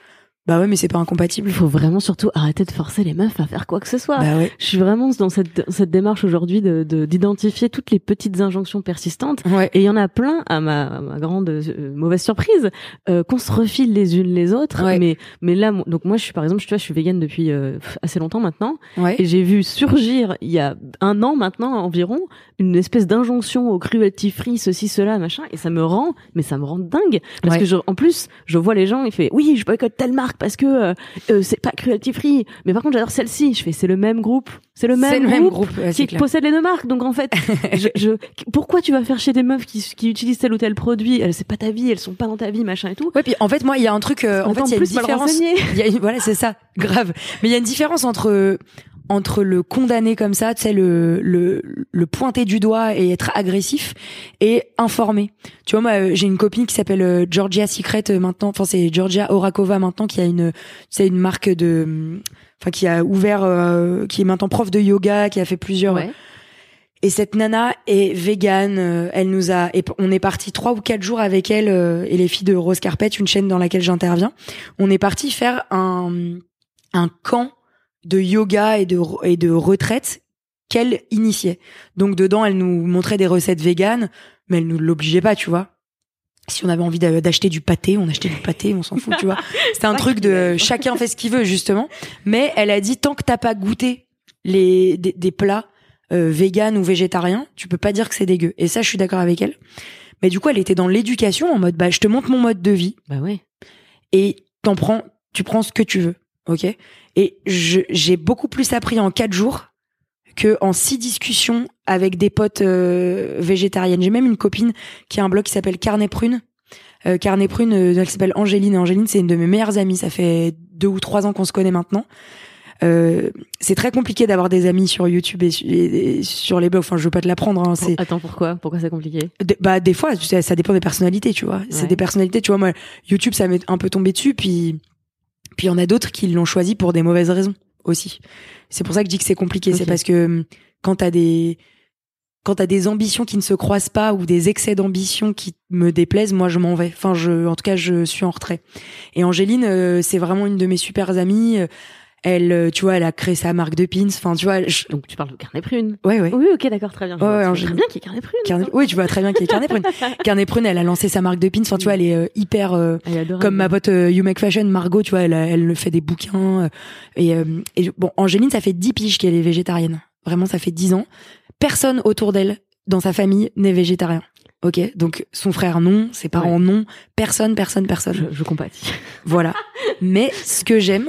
Bah ouais, mais c'est pas incompatible. Il faut vraiment surtout arrêter de forcer les meufs à faire quoi que ce soit. Bah ouais. Je suis vraiment dans cette, cette démarche aujourd'hui de d'identifier toutes les petites injonctions persistantes. Ouais. Et il y en a plein, à ma, ma grande euh, mauvaise surprise, euh, qu'on se refile les unes les autres. Ouais. Mais mais là, donc moi, je suis par exemple, tu vois, je suis végane depuis euh, assez longtemps maintenant. Ouais. Et j'ai vu surgir il y a un an maintenant environ une espèce d'injonction au cruelty free, ceci, cela, machin. Et ça me rend, mais ça me rend dingue parce que je, en plus, je vois les gens, il fait oui, je boycotte telle marque parce que euh, euh, c'est pas cruelty free. Mais par contre j'adore celle-ci. Je fais c'est le même groupe. C'est le même, le groupe, qui possède les deux marques. Donc en fait *laughs* je, je, pourquoi tu vas faire chez des meufs qui, qui utilisent tel ou tel produit? C'est pas ta vie. Elles sont pas dans ta vie machin et tout. Ouais puis en fait moi il y a un truc euh, en fait *laughs* il y a une différence. il y a, voilà c'est ça grave. Mais il y a une différence entre entre le condamner comme ça, tu sais, le, le, le pointer du doigt et être agressif et informer. Tu vois, moi, euh, j'ai une copine qui s'appelle euh, Georgia Secret euh, maintenant, enfin, c'est Georgia Orakova maintenant qui a une, sais, une marque de, enfin, qui a ouvert, qui est maintenant prof de yoga, qui a fait plusieurs. Et cette nana est végane. Elle nous a, et on est parti trois ou quatre jours avec elle et les filles de Rose Carpet, une chaîne dans laquelle j'interviens. On est parti faire un, un camp de yoga et de, et de retraite qu'elle initiait. Donc dedans, elle nous montrait des recettes véganes, mais elle nous l'obligeait pas, tu vois. Si on avait envie d'acheter du pâté, on achetait du pâté, on s'en fout, tu vois. *laughs* C'était un truc de *laughs* chacun fait ce qu'il veut justement. Mais elle a dit tant que t'as pas goûté les des, plats euh, véganes ou végétariens, tu peux pas dire que c'est dégueu. Et ça, je suis d'accord avec elle. Mais du coup, elle était dans l'éducation en mode bah je te montre mon mode de vie. Bah ouais. Et t'en prends, tu prends ce que tu veux, ok? Et j'ai beaucoup plus appris en quatre jours que en six discussions avec des potes euh, végétariennes. J'ai même une copine qui a un blog qui s'appelle Carnet Prune. Euh, Carnet Prune, euh, elle s'appelle Angéline. Et Angéline, c'est une de mes meilleures amies. Ça fait deux ou trois ans qu'on se connaît maintenant. Euh, c'est très compliqué d'avoir des amis sur YouTube et, sur les blogs. Enfin, je veux pas te l'apprendre. Hein, c'est... Attends, pourquoi? Pourquoi c'est compliqué? Bah, des fois, ça, ça, dépend des personnalités, tu vois. C'est des personnalités, tu vois. Moi, YouTube, ça m'est un peu tombé dessus, puis puis il y en a d'autres qui l'ont choisi pour des mauvaises raisons aussi. C'est pour ça que je dis que c'est compliqué. C'est parce que hum, quand t'as des quand t'as des ambitions qui ne se croisent pas ou des excès d'ambition qui me déplaisent, moi je m'en vais. Enfin, je, en tout cas, je suis en retrait. Et Angéline, euh, c'est vraiment une de mes super amies. Elle, euh, tu vois, elle a créé sa marque de pins. Enfin, tu vois. je- Donc tu parles de carnet prune. Ouais, ouais. Oui, ok, d'accord, très bien. Je Ouais, vois, ouais, tu vois très bien qu'il y ait carnet prune. Carnet- Oui, tu vois *laughs* très bien qu'il y a Carnet Prune. Carnet Prune, elle a lancé sa marque de pins. Enfin, tu vois, elle est euh, hyper. euh, Elle est comme ma pote euh, You Make Fashion, Margot, tu vois, elle, elle fait des bouquins. et, euh, et bon, Angéline, ça fait 10 piges qu'elle est végétarienne. Vraiment, ça fait 10 ans. Personne autour d'elle, dans sa famille, n'est végétarien. Ok, donc son frère non, ses parents non, personne, personne, personne. Je, je compatis. Voilà. *laughs* Mais ce que j'aime,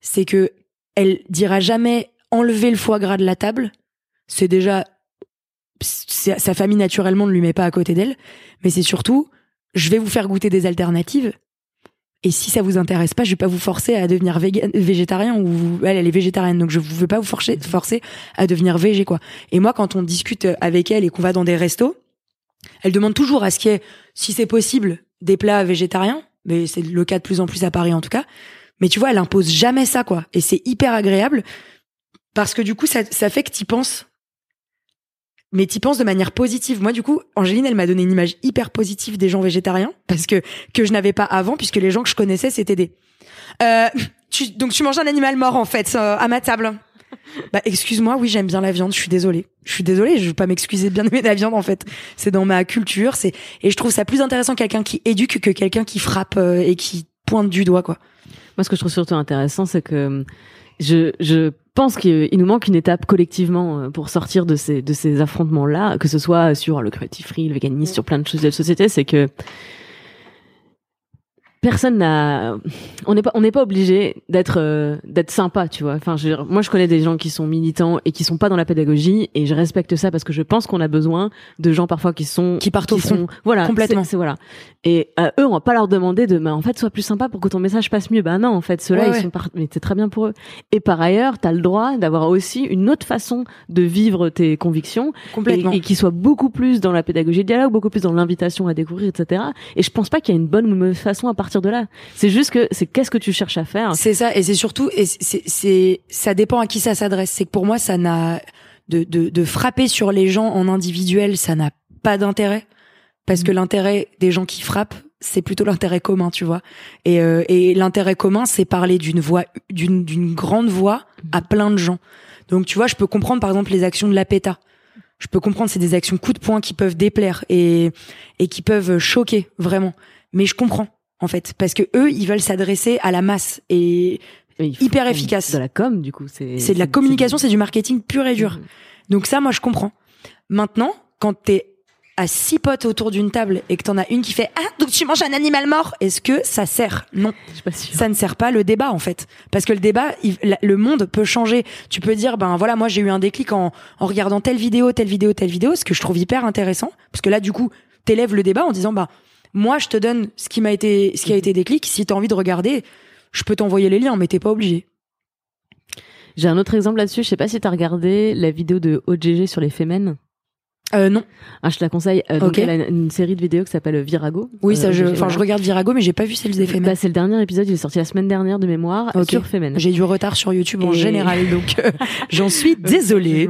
c'est que elle dira jamais enlever le foie gras de la table. C'est déjà sa famille naturellement ne lui met pas à côté d'elle, mais c'est surtout je vais vous faire goûter des alternatives. Et si ça vous intéresse pas, je vais pas vous forcer à devenir végétarien ou elle elle est végétarienne donc je ne veux pas vous forcer forcer à devenir végé quoi. Et moi quand on discute avec elle et qu'on va dans des restos, elle demande toujours à ce qu'il y ait si c'est possible des plats végétariens mais c'est le cas de plus en plus à Paris en tout cas. Mais tu vois, elle impose jamais ça, quoi. Et c'est hyper agréable parce que du coup, ça, ça fait que t'y penses. Mais t'y penses de manière positive. Moi, du coup, Angéline, elle m'a donné une image hyper positive des gens végétariens parce que que je n'avais pas avant, puisque les gens que je connaissais, c'était des. Euh, tu, donc tu manges un animal mort en fait euh, à ma table. Bah excuse-moi, oui j'aime bien la viande, je suis désolée. Je suis désolée, je veux pas m'excuser de bien aimer la viande en fait. C'est dans ma culture, c'est et je trouve ça plus intéressant quelqu'un qui éduque que quelqu'un qui frappe euh, et qui pointe du doigt quoi. Moi, ce que je trouve surtout intéressant, c'est que je, je pense qu'il nous manque une étape collectivement euh, pour sortir de ces, de ces affrontements-là, que ce soit sur le cruelty free, le véganisme, sur plein de choses de la société, c'est que personne n'a on n'est pas on n'est pas obligé d'être euh, d'être sympa tu vois enfin je, moi je connais des gens qui sont militants et qui sont pas dans la pédagogie et je respecte ça parce que je pense qu'on a besoin de gens parfois qui sont Qui partent au fond. sont voilà Complètement. c'est voilà et euh, eux on va pas leur demander de bah en fait sois plus sympa pour que ton message passe mieux bah non en fait ceux-là Ouais, ils ouais. sont par... mais c'est très bien pour eux et par ailleurs tu as le droit d'avoir aussi une autre façon de vivre tes convictions Complètement. et, et qui soit beaucoup plus dans la pédagogie de dialogue, beaucoup plus dans l'invitation à découvrir, etc. Et je pense pas qu'il y a une bonne ou mauvaise façon à partir de là. C'est juste que c'est qu'est-ce que tu cherches à faire. C'est ça, et c'est surtout, et c'est, c'est, ça dépend à qui ça s'adresse. C'est que pour moi, ça n'a de, de, de frapper sur les gens en individuel, ça n'a pas d'intérêt, parce que l'intérêt des gens qui frappent, c'est plutôt l'intérêt commun, tu vois. Et, euh, et l'intérêt commun, c'est parler d'une voix, d'une, d'une grande voix à plein de gens. Donc, tu vois, je peux comprendre par exemple les actions de la PETA. Je peux comprendre c'est des actions coup de poing qui peuvent déplaire et et qui peuvent choquer vraiment. Mais je comprends en fait parce que eux, ils veulent s'adresser à la masse et hyper efficace. De la com, du coup, c'est. c'est de la communication, c'est du marketing pur et dur. Donc ça, moi, je comprends. Maintenant, quand t'es à six potes autour d'une table et que t'en as une qui fait ah donc tu manges un animal mort, est-ce que ça sert? Non, pas ça ne sert pas le débat en fait, parce que le débat, il- la- le monde peut changer. Tu peux dire ben voilà, moi j'ai eu un déclic en, en regardant telle vidéo, telle vidéo, telle vidéo, ce que je trouve hyper intéressant, parce que là du coup t'élèves le débat en disant bah moi je te donne ce qui m'a été ce qui a été déclic. Si t'as envie de regarder, je peux t'envoyer les liens, mais t'es pas obligé. J'ai un autre exemple là-dessus. Je sais pas si t'as regardé la vidéo de OGG sur les fémènes. Euh, non. Ah, je te la conseille. Euh, donc, Ok. elle a une, une série de vidéos qui s'appelle Virago. Oui, Euh, ça, je, enfin, je regarde Virago, mais j'ai pas vu celle des Bah, Femen. c'est le dernier épisode. Il est sorti la semaine dernière de mémoire Ok. sur Femen. J'ai du retard sur YouTube en général, donc euh, j'en suis *laughs* désolée.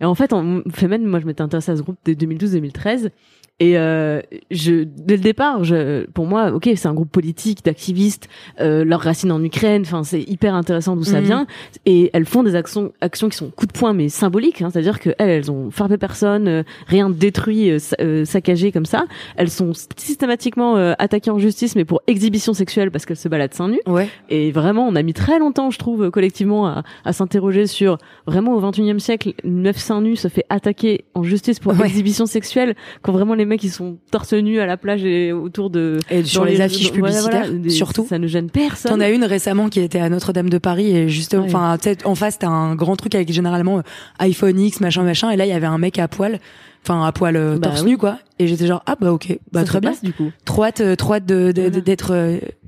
Et en fait, en Femen, moi, je m'étais intéressée à ce groupe dès 2012-2013. Et euh, je, dès le départ, je, pour moi, ok, c'est un groupe politique d'activistes, euh, leurs racines en Ukraine. Enfin, c'est hyper intéressant d'où ça Mhm. vient. Et elles font des actions, actions qui sont coup de poing mais symboliques. Hein, C'est-à-dire que elles, elles ont frappé personne, euh, rien détruit, euh, euh, saccagé comme ça. Elles sont systématiquement attaquées en justice, mais pour exhibition sexuelle parce qu'elles se baladent seins nus. Ouais. Et vraiment, on a mis très longtemps, je trouve, collectivement, à, à s'interroger sur vraiment au 21e siècle, une meuf seins nus se fait attaquer en justice pour Ouais. exhibition sexuelle quand vraiment les mecs ils sont torse nu à la plage et autour de Et sur les affiches voilà, voilà, publicitaires, des- surtout. Ça ne gêne personne. T'en as une récemment qui était à Notre-Dame de Paris et justement, Ouais. enfin, tu sais, en face t'as un grand truc avec généralement euh, iPhone X, machin, machin, et là il y avait un mec à poil, enfin à poil euh, Bah torse oui. nu quoi, et j'étais genre ah bah ok, bah Ça très bien, passe, du coup. trop hâte, euh, trop hâte d'être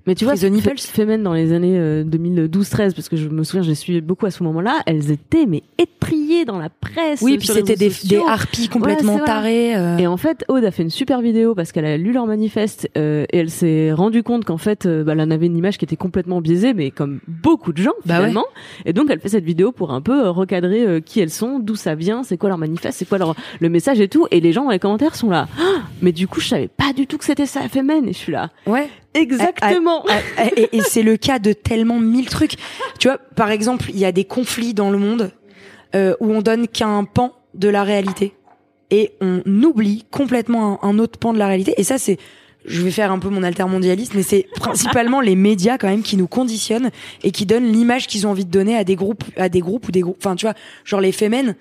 Mais tu vois. Femen dans les années euh, 2012-13, parce que je me souviens, je les suivais beaucoup à ce moment-là, elles étaient mais étriées dans la presse. oui, puis c'était des, harpies complètement Ouais, tarées. euh, Et en fait, Aude a fait une super vidéo parce qu'elle a lu leur manifeste euh, et elle s'est rendue compte qu'en fait, euh, bah, elle en avait une image qui était complètement biaisée, mais comme beaucoup de gens Bah ouais. finalement. Et donc, elle fait cette vidéo pour un peu euh, recadrer euh, qui elles sont, d'où ça vient, c'est quoi leur manifeste, c'est quoi leur le message et tout. Et les gens dans les commentaires sont là. Ah, mais du coup, je savais pas du tout que c'était ça, Femen. Et je suis là. ouais. Exactement. et, et c'est le cas de tellement mille trucs. Tu vois, par exemple, il y a des conflits dans le monde euh, où on donne qu'un pan de la réalité et on oublie complètement un, un autre pan de la réalité. Et ça, c'est je vais faire un peu mon altermondialiste, mais c'est principalement les médias quand même qui nous conditionnent et qui donnent l'image qu'ils ont envie de donner à des groupes, à des groupes ou des groupes. Enfin, tu vois, genre les femmes,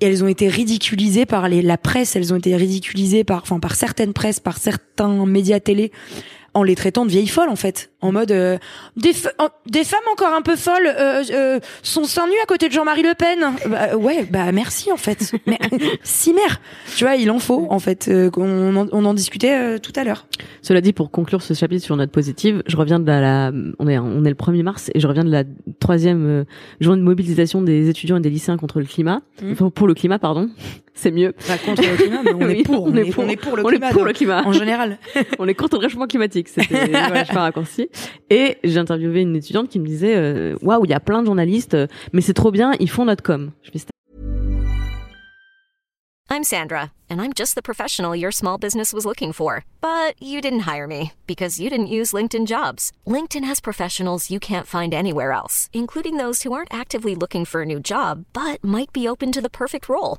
elles ont été ridiculisées par les, la presse, elles ont été ridiculisées par, enfin, par certaines presses, par certains médias télé en les traitant de vieilles folles en fait, en mode euh, des, des femmes encore un peu folles euh, euh, sont seins nus à côté de Jean-Marie Le Pen. Bah, ouais, bah merci en fait. *laughs* Mais si mère, tu vois, il en faut en fait. on, en, on en discutait tout à l'heure. Cela dit, pour conclure ce chapitre sur note positive, je reviens de la, on est on est le 1er mars et je reviens de la troisième journée de mobilisation des étudiants et des lycéens contre le climat, mmh. enfin pour le climat pardon c'est mieux. Pas contre le climat, mais on *laughs* est pour. On, est, pour, on est pour le climat. pour le climat. En général. *laughs* on est contre le réchauffement climatique. C'était, voilà, je fais un raccourci. Et j'ai interviewé une étudiante qui me disait, euh, waouh, il y a plein de journalistes, euh, mais c'est trop bien, ils font notre com. Je fais, I'm Sandra, and I'm just the professional your small business was looking for. But you didn't hire me because you didn't use LinkedIn jobs. LinkedIn has professionals you can't find anywhere else, including those who aren't actively looking for a new job, but might be open to the perfect role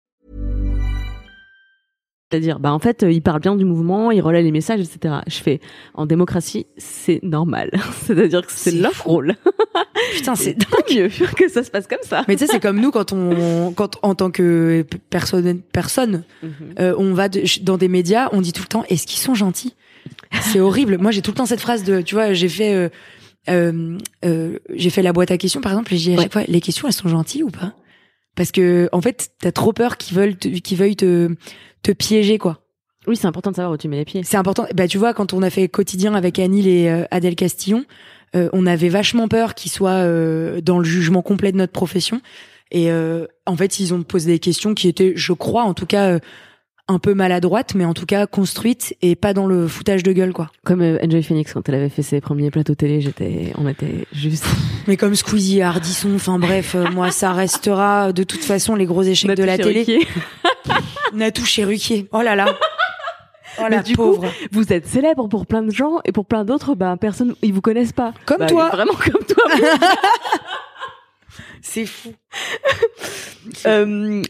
C'est-à-dire, bah en fait, il parle bien du mouvement, il relaie les messages, etc. Je fais, en démocratie, c'est normal. *laughs* C'est-à-dire que c'est leur rôle. *laughs* Putain, c'est *laughs* mieux que ça se passe comme ça. Mais tu sais, c'est comme nous quand on, quand en tant que personne, personne, mhm. euh, on va dans des médias, on dit tout le temps, est-ce qu'ils sont gentils? C'est horrible. Moi, j'ai tout le temps cette phrase de, tu vois, j'ai fait, euh, euh, euh j'ai fait la boîte à questions par exemple, et j'ai à chaque fois, les questions, elles sont gentilles ou pas? Parce que en fait, t'as trop peur qu'ils veulent, qu'ils veuillent te, te piéger, quoi. Oui, c'est important de savoir où tu mets les pieds. C'est important. Bah, tu vois, quand on a fait quotidien avec Annie et Adèle Castillon, euh, on avait vachement peur qu'ils soient euh, dans le jugement complet de notre profession. Et euh, en fait, ils ont posé des questions qui étaient, je crois, en tout cas un peu maladroites, mais en tout cas construites et pas dans le foutage de gueule, quoi. Comme Enjoy Phoenix quand elle avait fait ses premiers plateaux télé, j'étais, on était juste. *laughs* Mais comme Squeezie, Hardisson, enfin bref, moi ça restera de toute façon les gros échecs de la télé. *laughs* Natou Chéruquier. Oh là là. Oh, la du pauvre. Coup, vous êtes célèbre pour plein de gens et pour plein d'autres, ben personne, ils vous connaissent pas. Comme bah, toi. Vraiment comme toi. *laughs* C'est fou. euh,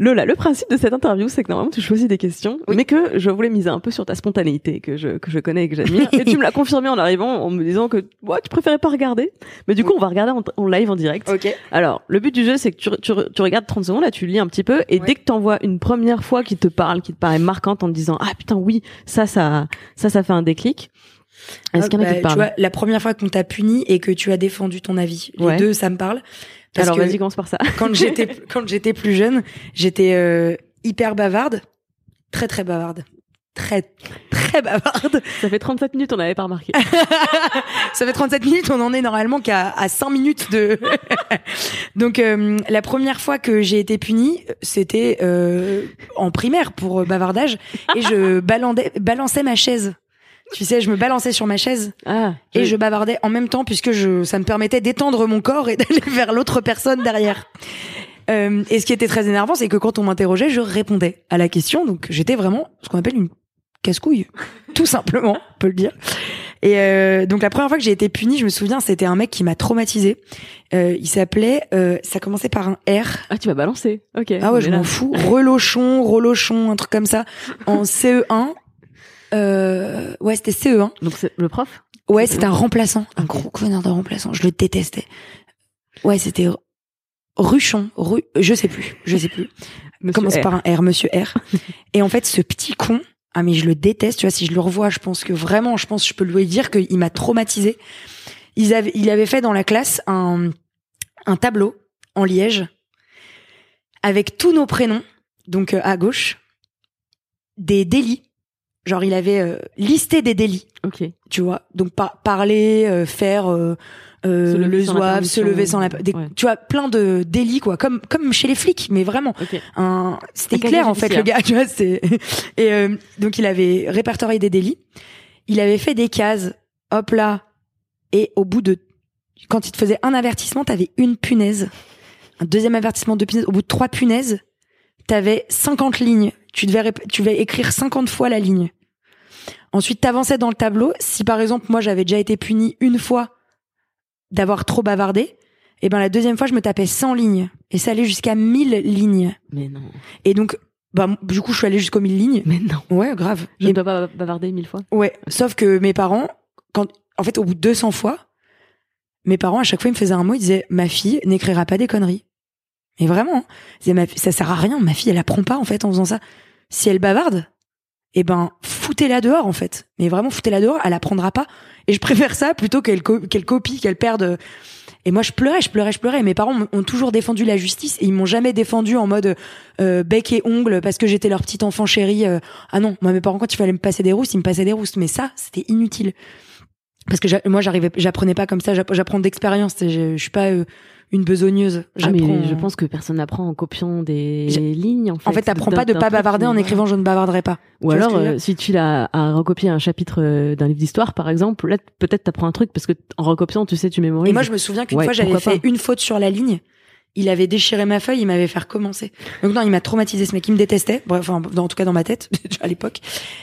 Lola, le principe de cette interview, c'est que normalement tu choisis des questions, mais que je voulais miser un peu sur ta spontanéité que je que je connais et que j'admire. *laughs* et tu me l'as confirmé en arrivant en me disant que ouais, tu préférais pas regarder. Mais du coup, on va regarder en, live en direct. Ok. Alors, le but du jeu, c'est que tu, tu, tu, regardes 30 secondes, là, tu lis un petit peu, et dès que t'envoies une première fois qui te parle, qui te paraît marquante en te disant ah putain oui, ça ça ça ça fait un déclic. Est-ce qu'il y en a qui te bah, parlent Tu vois, la première fois qu'on t'a puni et que tu as défendu ton avis, les deux, ça me parle. Alors vas-y, commence par ça. *laughs* quand j'étais *laughs* quand j'étais plus jeune, j'étais euh, hyper bavarde, très très bavarde. Très, très bavarde. Ça fait 37 minutes, on n'avait pas remarqué. *laughs* ça fait 37 minutes, on en est normalement qu'à à 5 minutes de... Donc, euh, la première fois que j'ai été punie, c'était euh, en primaire pour bavardage, et je balançais ma chaise. Tu sais, je me balançais sur ma chaise ah, et je bavardais en même temps puisque je, ça me permettait d'étendre mon corps et *laughs* d'aller vers l'autre personne derrière. Euh, et ce qui était très énervant, c'est que quand on m'interrogeait, je répondais à la question. Donc j'étais vraiment ce qu'on appelle une casse-couille, *laughs* tout simplement, on peut le dire. Et euh, donc la première fois que j'ai été punie, je me souviens, c'était un mec qui m'a traumatisé. Euh, il s'appelait, euh, ça commençait par un R. Ah, tu m'as balancé. Ok. Ah ouais, je m'en fous. Relochon, Relochon, un truc comme ça. En *laughs* CE1. Euh, ouais, c'était CE1. Donc c'est le prof? Ouais, c'était un remplaçant, un gros connard de remplaçant. Je le détestais. Ouais, c'était Ruchon, Ru... je sais plus, je sais plus. *laughs* Commence par un R, Monsieur R. *laughs* Et en fait, ce petit con, ah mais je le déteste. Tu vois, si je le revois, je pense que vraiment, je pense, que je peux lui dire qu'il m'a traumatisé. Il avait, il avait fait dans la classe un un tableau en liège avec tous nos prénoms, donc euh, à gauche, des délits. Genre, il avait euh, listé des délits. Ok. Tu vois, donc par parler, euh, faire euh, le zouave, se lever sans la, tu vois, plein de délits quoi, comme comme chez les flics, mais vraiment. Un, c'était clair en fait le gars, *laughs* tu vois, c'est et euh, donc il avait répertorié des délits. il avait fait des cases, hop là, et au bout de, quand il te faisait un avertissement, t'avais une punaise, un deuxième avertissement de punaise, au bout de trois punaises, t'avais 50 lignes. Tu devais, tu devais écrire 50 fois la ligne. Ensuite, t'avançais dans le tableau. Si par exemple, moi, j'avais déjà été puni une fois d'avoir trop bavardé, et ben la deuxième fois, je me tapais 100 lignes. Et ça allait jusqu'à 1000 lignes. Mais non. Et donc, bah, du coup, je suis allée jusqu'aux 1000 lignes. Mais non. Ouais, grave. Je ne dois pas bavarder mille fois. Ouais, sauf que mes parents, quand, en fait, au bout de 200 fois, mes parents, à chaque fois, ils me faisaient un mot, ils disaient, ma fille n'écrira pas des conneries. Et vraiment, hein. Ils disaient, Ma ça sert à rien, ma fille, elle apprend pas, en fait, en faisant ça. Si elle bavarde, eh ben, foutez-la dehors, en fait. Mais vraiment, foutez-la dehors, elle apprendra pas. Et je préfère ça plutôt qu'elle qu'elle copie, qu'elle perde. Et moi, je pleurais, je pleurais, je pleurais. Mes parents ont toujours défendu la justice et ils m'ont jamais défendu en mode euh, bec et ongle parce que j'étais leur petit enfant chéri. euh, ah non, moi, mes parents, quand il fallait me passer des rousses, ils me passaient des rousses. Mais ça, c'était inutile. Parce que moi, j'arrivais, j'apprenais pas comme ça. j'app- J'apprends d'expérience. Je, je suis pas euh, une besogneuse. Ah, mais je pense que personne n'apprend en copiant des lignes. En fait, en fait, t'apprends pas de pas bavarder en écrivant je ne bavarderai pas. Ou alors, euh, si tu l'as à recopier un chapitre euh, d'un livre d'histoire, par exemple, là, peut-être t'apprends un truc parce que en recopiant, tu sais, tu mémorises. Et moi, je me souviens qu'une Ouais, fois, j'avais fait pas. une faute sur la ligne. Il avait déchiré ma feuille, il m'avait fait recommencer. Donc non, il m'a traumatisé ce mec, il me détestait. Bref, enfin, en tout cas dans ma tête *laughs* à l'époque.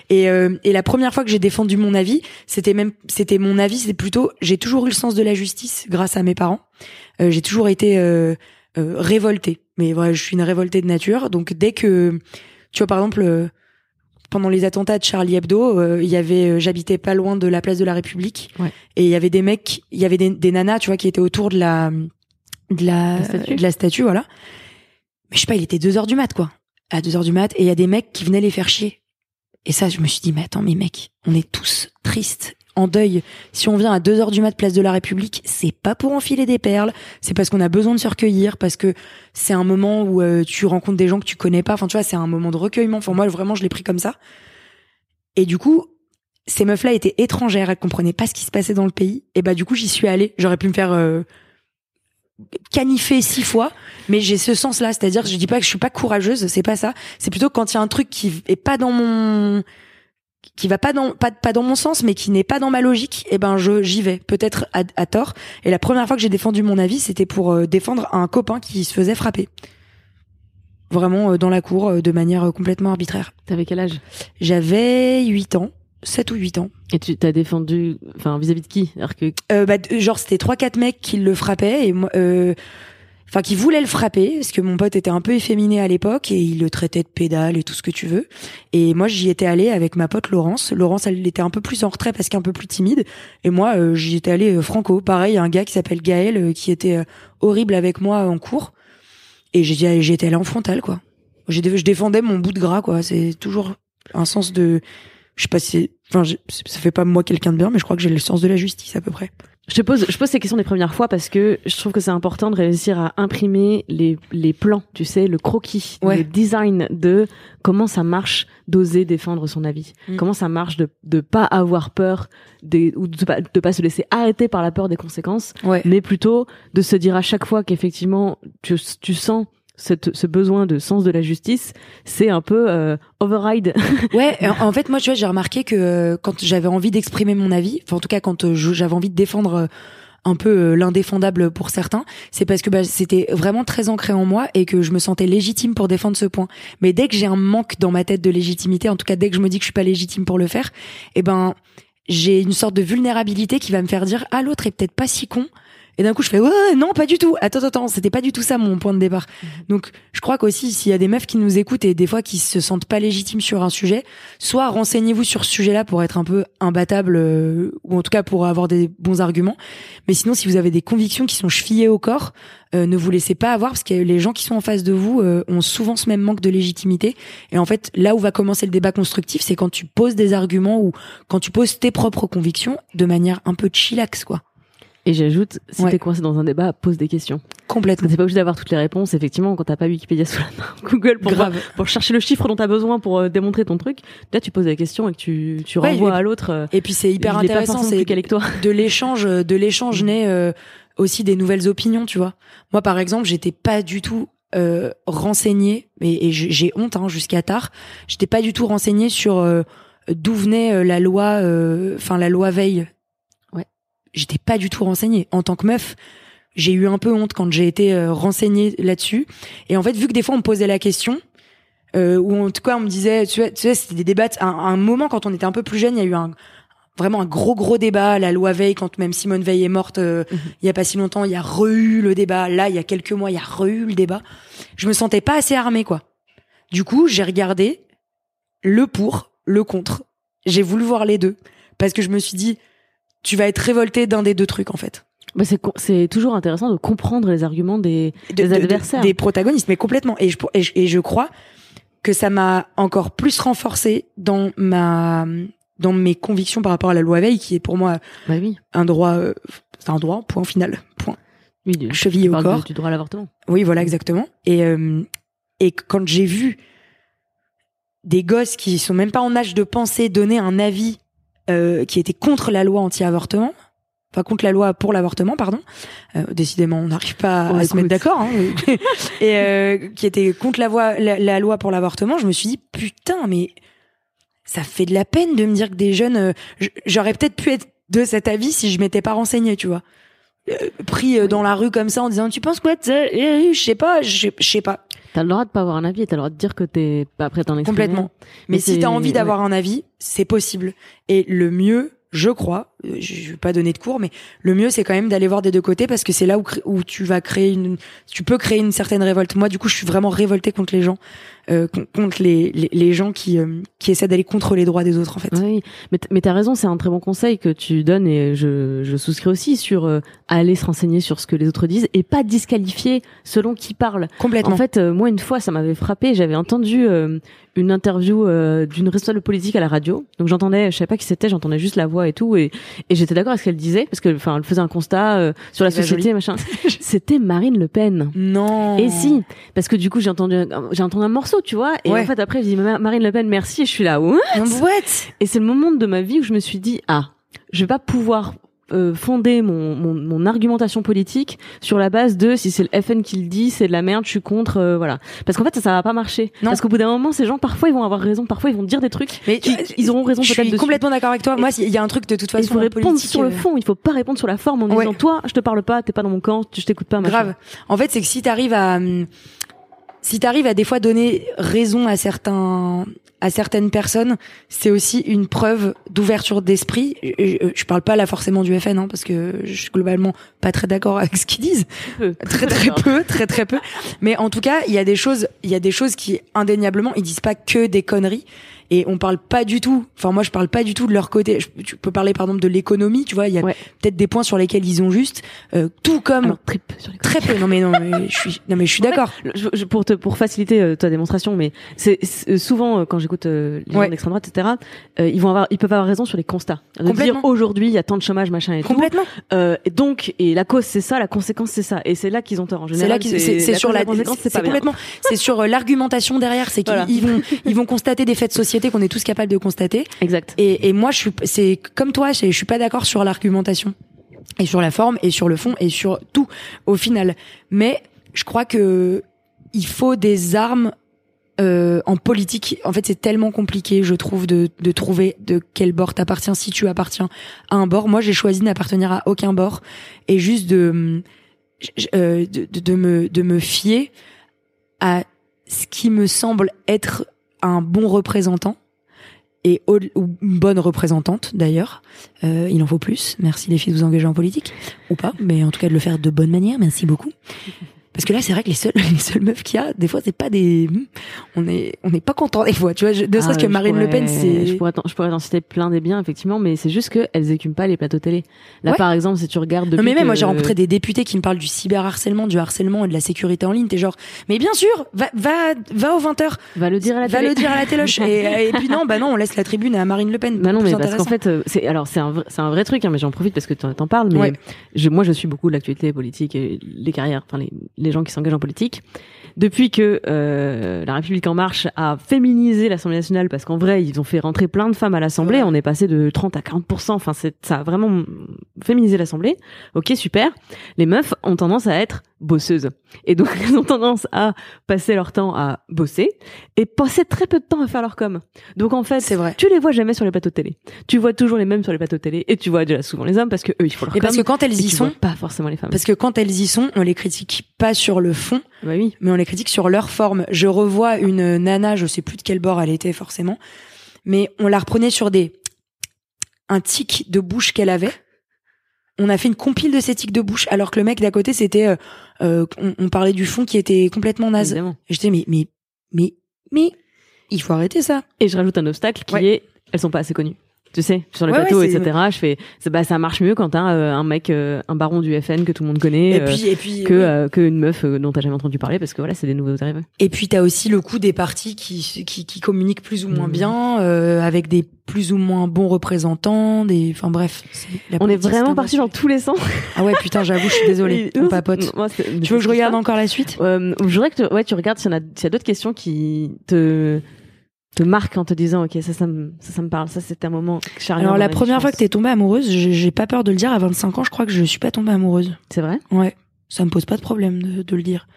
Et, euh, et la première fois que j'ai défendu mon avis, c'était même, c'était mon avis, c'était plutôt, j'ai toujours eu le sens de la justice grâce à mes parents. Euh, j'ai toujours été euh, euh, révoltée. Mais voilà, je suis une révoltée de nature. Donc dès que, tu vois, par exemple. euh, pendant les attentats de Charlie Hebdo, euh, il y avait, euh, j'habitais pas loin de la place de la République, Ouais. et il y avait des mecs, il y avait des, des nanas, tu vois, qui étaient autour de la, de la, La statue. de la statue, voilà. Mais je sais pas, il était deux heures du mat, quoi. À deux heures du mat, et il y a des mecs qui venaient les faire chier. Et ça, je me suis dit, mais attends, mais mec, on est tous tristes, en deuil. Si on vient à deux heures du mat, place de la République, c'est pas pour enfiler des perles, c'est parce qu'on a besoin de se recueillir, parce que c'est un moment où euh, tu rencontres des gens que tu connais pas. Enfin, tu vois, c'est un moment de recueillement. Enfin, moi, vraiment, je l'ai pris comme ça. Et du coup, ces meufs-là étaient étrangères, elles comprenaient pas ce qui se passait dans le pays. Et bah, du coup, j'y suis allée. J'aurais pu me faire euh, caniffer six fois, mais j'ai ce sens-là. C'est-à-dire, je dis pas que je suis pas courageuse, c'est pas ça. C'est plutôt quand il y a un truc qui est pas dans mon qui va pas dans pas, pas dans mon sens mais qui n'est pas dans ma logique et ben je j'y vais peut-être à, à tort. Et la première fois que j'ai défendu mon avis c'était pour euh, défendre un copain qui se faisait frapper. Vraiment euh, dans la cour euh, de manière euh, complètement arbitraire. T'avais quel âge? J'avais 8 ans 7 ou 8 ans. Et tu t'as défendu, enfin, vis-à-vis de qui? Alors que euh, bah, genre c'était trois quatre mecs qui le frappaient et moi euh, enfin qui voulaient le frapper parce que mon pote était un peu efféminé à l'époque et il le traitait de pédale et tout ce que tu veux. Et moi j'y étais allée avec ma pote Laurence. Laurence elle était un peu plus en retrait parce qu'un peu plus timide. Et moi euh, j'y étais allée euh, franco. Pareil un gars qui s'appelle Gaël euh, qui était euh, horrible avec moi en cours. Et j'ai dit j'y étais allée en frontal quoi. Je défendais mon bout de gras quoi. C'est toujours un sens de je sais pas si enfin ça fait pas moi quelqu'un de bien mais je crois que j'ai le sens de la justice à peu près je te pose, je pose ces questions des premières fois parce que je trouve que c'est important de réussir à imprimer les, les plans, tu sais, le croquis, Ouais. le design de comment ça marche d'oser défendre son avis. Mm. Comment ça marche de de pas avoir peur des, ou de pas, de pas se laisser arrêter par la peur des conséquences, ouais mais plutôt de se dire à chaque fois qu'effectivement tu, tu sens cette, ce besoin de sens de la justice, c'est un peu euh, override. *laughs* Ouais, en en fait, moi, tu vois, j'ai remarqué que euh, quand j'avais envie d'exprimer mon avis, enfin, en tout cas, quand euh, j'avais envie de défendre euh, un peu euh, l'indéfendable pour certains, c'est parce que bah, c'était vraiment très ancré en moi et que je me sentais légitime pour défendre ce point. Mais dès que j'ai un manque dans ma tête de légitimité, en tout cas, dès que je me dis que je suis pas légitime pour le faire, eh ben, j'ai une sorte de vulnérabilité qui va me faire dire, ah, l'autre est peut-être pas si con. Et d'un coup, je fais, ouais, non, pas du tout. Attends, attends, attends, c'était pas du tout ça mon point de départ. Donc, je crois qu'aussi, s'il y a des meufs qui nous écoutent et des fois qui se sentent pas légitimes sur un sujet, soit renseignez-vous sur ce sujet-là pour être un peu imbattable, euh, ou en tout cas pour avoir des bons arguments. Mais sinon, si vous avez des convictions qui sont chevillées au corps, euh, ne vous laissez pas avoir parce que les gens qui sont en face de vous euh, ont souvent ce même manque de légitimité. Et en fait, là où va commencer le débat constructif, c'est quand tu poses des arguments ou quand tu poses tes propres convictions de manière un peu chillax, quoi. Et j'ajoute, si Ouais. t'es coincé dans un débat, pose des questions. Complètement. t'es pas obligé d'avoir toutes les réponses. Effectivement, quand t'as pas Wikipédia sous la main, *laughs* Google pour, voir- pour chercher le chiffre dont t'as besoin pour euh, démontrer ton truc, là tu poses la question et que tu, tu Ouais, renvoies à l'autre. euh, Et puis c'est hyper intéressant, c'est de l'échange de l'échange naît euh, aussi des nouvelles opinions tu vois moi par exemple j'étais pas du tout euh, renseignée et, et j'ai honte hein, jusqu'à tard j'étais pas du tout renseignée sur euh, d'où venait la loi, euh, enfin la loi Veil. J'étais pas du tout renseignée. En tant que meuf, j'ai eu un peu honte quand j'ai été euh, renseignée là-dessus. Et en fait, vu que des fois on me posait la question, euh, ou en tout cas on me disait, tu sais, tu sais c'était des débats. À un, à un moment quand on était un peu plus jeune, il y a eu un vraiment un gros gros débat. La loi Veil, quand même Simone Veil est morte, euh, il y a pas si longtemps, il y a re-eu le débat. Là, il y a quelques mois, il y a re-eu le débat. Je me sentais pas assez armée, quoi. Du coup, j'ai regardé le pour, le contre. J'ai voulu voir les deux parce que je me suis dit, tu vas être révolté d'un des deux trucs en fait. Bah, c'est toujours intéressant de comprendre les arguments des, De- des de- de- adversaires. des protagonistes, mais complètement. Et je, et je, et je crois que ça m'a encore plus renforcé dans ma dans mes convictions par rapport à la loi Veil, qui est pour moi Bah oui. un droit, euh, c'est un droit, point final, point. oui du, Chevillé tu au corps. du- du droit à l'avortement. Oui, voilà, exactement. Et, euh, et quand j'ai vu des gosses qui sont même pas en âge de penser donner un avis euh, qui était contre la loi anti-avortement, enfin contre la loi pour l'avortement, pardon. Euh, décidément, on n'arrive pas à se mettre d'accord. Hein. *laughs* et euh, qui était contre la, voie, la, la loi pour l'avortement, je me suis dit putain, mais ça fait de la peine de me dire que des jeunes, j'aurais peut-être pu être de cet avis si je m'étais pas renseignée, tu vois. Euh, pris euh, dans la rue comme ça en disant tu penses quoi Euh, je sais pas je sais- pas. T'as le droit de pas avoir un avis et t'as le droit de dire que t'es pas prêt à t'en exprimer. complètement. Mais, Mais si t'as envie d'avoir un avis c'est possible. Et le mieux je crois je je vais pas donner de cours mais le mieux c'est quand même d'aller voir des deux côtés parce que c'est là où où tu vas créer une tu peux créer une certaine révolte moi du coup je suis vraiment révoltée contre les gens euh, con- contre les, les les gens qui euh, qui essaient d'aller contre les droits des autres en fait Oui, mais, t'as raison, c'est un très bon conseil que tu donnes et je, je souscris aussi sur euh, aller se renseigner sur ce que les autres disent et pas disqualifier selon qui parle. complètement En fait, euh, moi une fois, ça m'avait frappé. J'avais entendu euh, une interview euh, d'une responsable politique à la radio. Donc j'entendais, je savais pas qui c'était, j'entendais juste la voix et tout, et, et j'étais d'accord avec ce qu'elle disait parce que, enfin, elle faisait un constat euh, sur la société, machin. *laughs* C'était Marine Le Pen. non Et si, parce que du coup j'ai entendu, un- j'ai entendu un morceau, tu vois, et Ouais. en fait après je dis Ma- Marine Le Pen, merci, et je suis là, ouais. what? Et c'est le moment de ma vie où je me suis dit ah, je vais pas pouvoir euh, fonder mon, mon, mon argumentation politique sur la base de si c'est le FN qui le dit, c'est de la merde, je suis contre, euh, voilà. Parce qu'en fait ça, ça va pas marcher. Non. Parce qu'au bout d'un moment, ces gens parfois ils vont avoir raison, parfois ils vont dire des trucs. mais qui- ils auront raison je peut-être suis dessus. complètement d'accord avec toi moi il y a un truc de toute façon Il faut répondre politique, sur le euh, fond, il faut pas répondre sur la forme en Ouais. disant toi, je te parle pas, t'es pas dans mon camp, je t'écoute pas, machin. Grave. En fait, c'est que si t'arrives à, hum, si t'arrives à des fois donner raison à certains, à certaines personnes, c'est aussi une preuve d'ouverture d'esprit. Je, je- parle pas là forcément du FN, hein, parce que je suis globalement pas très d'accord avec ce qu'ils disent. Peu. Très très peu, très très peu. Mais en tout cas, il y a des choses, il y a des choses qui indéniablement, ils disent pas que des conneries. Et on parle pas du tout. Enfin, moi, je parle pas du tout de leur côté. Je- tu peux parler, par exemple, de l'économie. Tu vois, il y a Ouais. peut-être des points sur lesquels ils ont juste, euh, tout comme Alors trip sur Très peu. Non mais non, mais *laughs* je suis, non mais je suis d'accord. pour te pour faciliter euh, ta démonstration, mais c'est c'est- souvent euh, quand j'écoute euh, les Ouais. gens d'extrême droite, etc. euh, ils vont avoir, ils peuvent avoir raison sur les constats. De dire Complètement. aujourd'hui il y a tant de chômage, machin et tout. Complètement. Euh, et donc et la cause c'est ça, la conséquence c'est ça, et c'est là qu'ils ont tort. En C'est général, là qu'ils, c'est, c'est la sur la, c'est c'est complètement, c'est sur euh, l'argumentation derrière. C'est qu'ils Voilà. ils vont, ils vont constater des faits de *laughs* société qu'on est tous capables de constater. Exact. Et, et moi, je suis, c'est comme toi, je, je suis pas d'accord sur l'argumentation et sur la forme et sur le fond et sur tout au final. Mais je crois que il faut des armes euh, en politique. En fait, c'est tellement compliqué, je trouve, de, de trouver de quel bord t'appartiens si tu appartiens à un bord. Moi, j'ai choisi n'appartenir à aucun bord et juste euh, de, de, de me de me fier à ce qui me semble être un bon représentant et ou une bonne représentante d'ailleurs. Euh, il en faut plus. Merci les filles de vous engager en politique ou pas, mais en tout cas de le faire de bonne manière. Merci beaucoup. Parce que là, c'est vrai que les seules, *laughs* les seules meufs qu'il y a, des fois, c'est pas des, on est, on n'est pas content des fois. Tu vois, je- ne serait-ce Ah, que je Marine Le Pen, c'est. Je pourrais je pourrais t'en citer plein des biens, effectivement, mais c'est juste qu'elles écument pas les plateaux télé. Là, Ouais. par exemple, si tu regardes Non mais même que- moi j'ai rencontré des députés qui me parlent du cyberharcèlement, du harcèlement et de la sécurité en ligne. T'es genre, mais bien sûr, va va va aux 20 h Va le dire à la va télé. le dire à la téloche. *laughs* et, et puis non, bah non, on laisse la tribune à Marine Le Pen. Bah non, mais parce qu'en fait, euh, c'est alors c'est un vrai, c'est un vrai truc, hein, mais j'en profite parce que t'en t'en parles. Mais Ouais. je, moi, je suis beaucoup l'actualité politique et les carrières, enfin les, les gens qui s'engagent en politique. Depuis que euh, la République en marche a féminisé l'Assemblée nationale, parce qu'en vrai, ils ont fait rentrer plein de femmes à l'Assemblée, Ouais. on est passé de 30 à 40%, enfin, c'est, ça a vraiment féminisé l'Assemblée. Ok, super. Les meufs ont tendance à être bosseuses. Et donc, *laughs* elles ont tendance à passer leur temps à bosser et passer très peu de temps à faire leur com. Donc, en fait, C'est vrai. tu les vois jamais sur les plateaux de télé. Tu vois toujours les mêmes sur les plateaux de télé et tu vois déjà souvent les hommes parce que eux, ils font leur Et com. parce que quand elles y sont, pas forcément les femmes. parce que quand elles y sont, on les critique pas sur le fond, Bah oui. mais on les critique sur leur forme. Je revois une nana, je sais plus de quel bord elle était forcément, mais on la reprenait sur des un tic de bouche qu'elle avait. On a fait une compile de ces tics de bouche, alors que le mec d'à côté c'était, euh, euh, on, on parlait du fond qui était complètement naze. Évidemment. Et j'étais mais mais mais mais il faut arrêter ça. Et je rajoute un obstacle qui Ouais. est, elles sont pas assez connues. Tu sais, sur les Ouais, ouais, etc. Je fais, bah ça marche mieux quand t'as euh, un mec, euh, un baron du FN que tout le monde connaît, Et euh, puis et puis que euh, que une meuf dont t'as jamais entendu parler parce que voilà, c'est des nouveaux arrivés. Et puis t'as aussi le coup des partis qui qui, qui communiquent plus ou moins Mhm. bien, euh, avec des plus ou moins bons représentants, des, enfin bref. On est vraiment parti dans tous les sens. Ah ouais putain, j'avoue, je suis désolée, *laughs* on papote. moi, Tu veux que je regarde encore la suite? Euh, je voudrais que tu, ouais, tu regardes s'il y en a, s'il y a d'autres questions qui te te marquent en te disant, ok, ça, ça me, ça, ça me parle, ça, c'était un moment charnière. Alors la première fois que t'es tombée amoureuse, j'ai j'ai pas peur de le dire. À 25 ans, je crois que je suis pas tombée amoureuse. c'est vrai? Ouais, ça me pose pas de problème de, de le dire.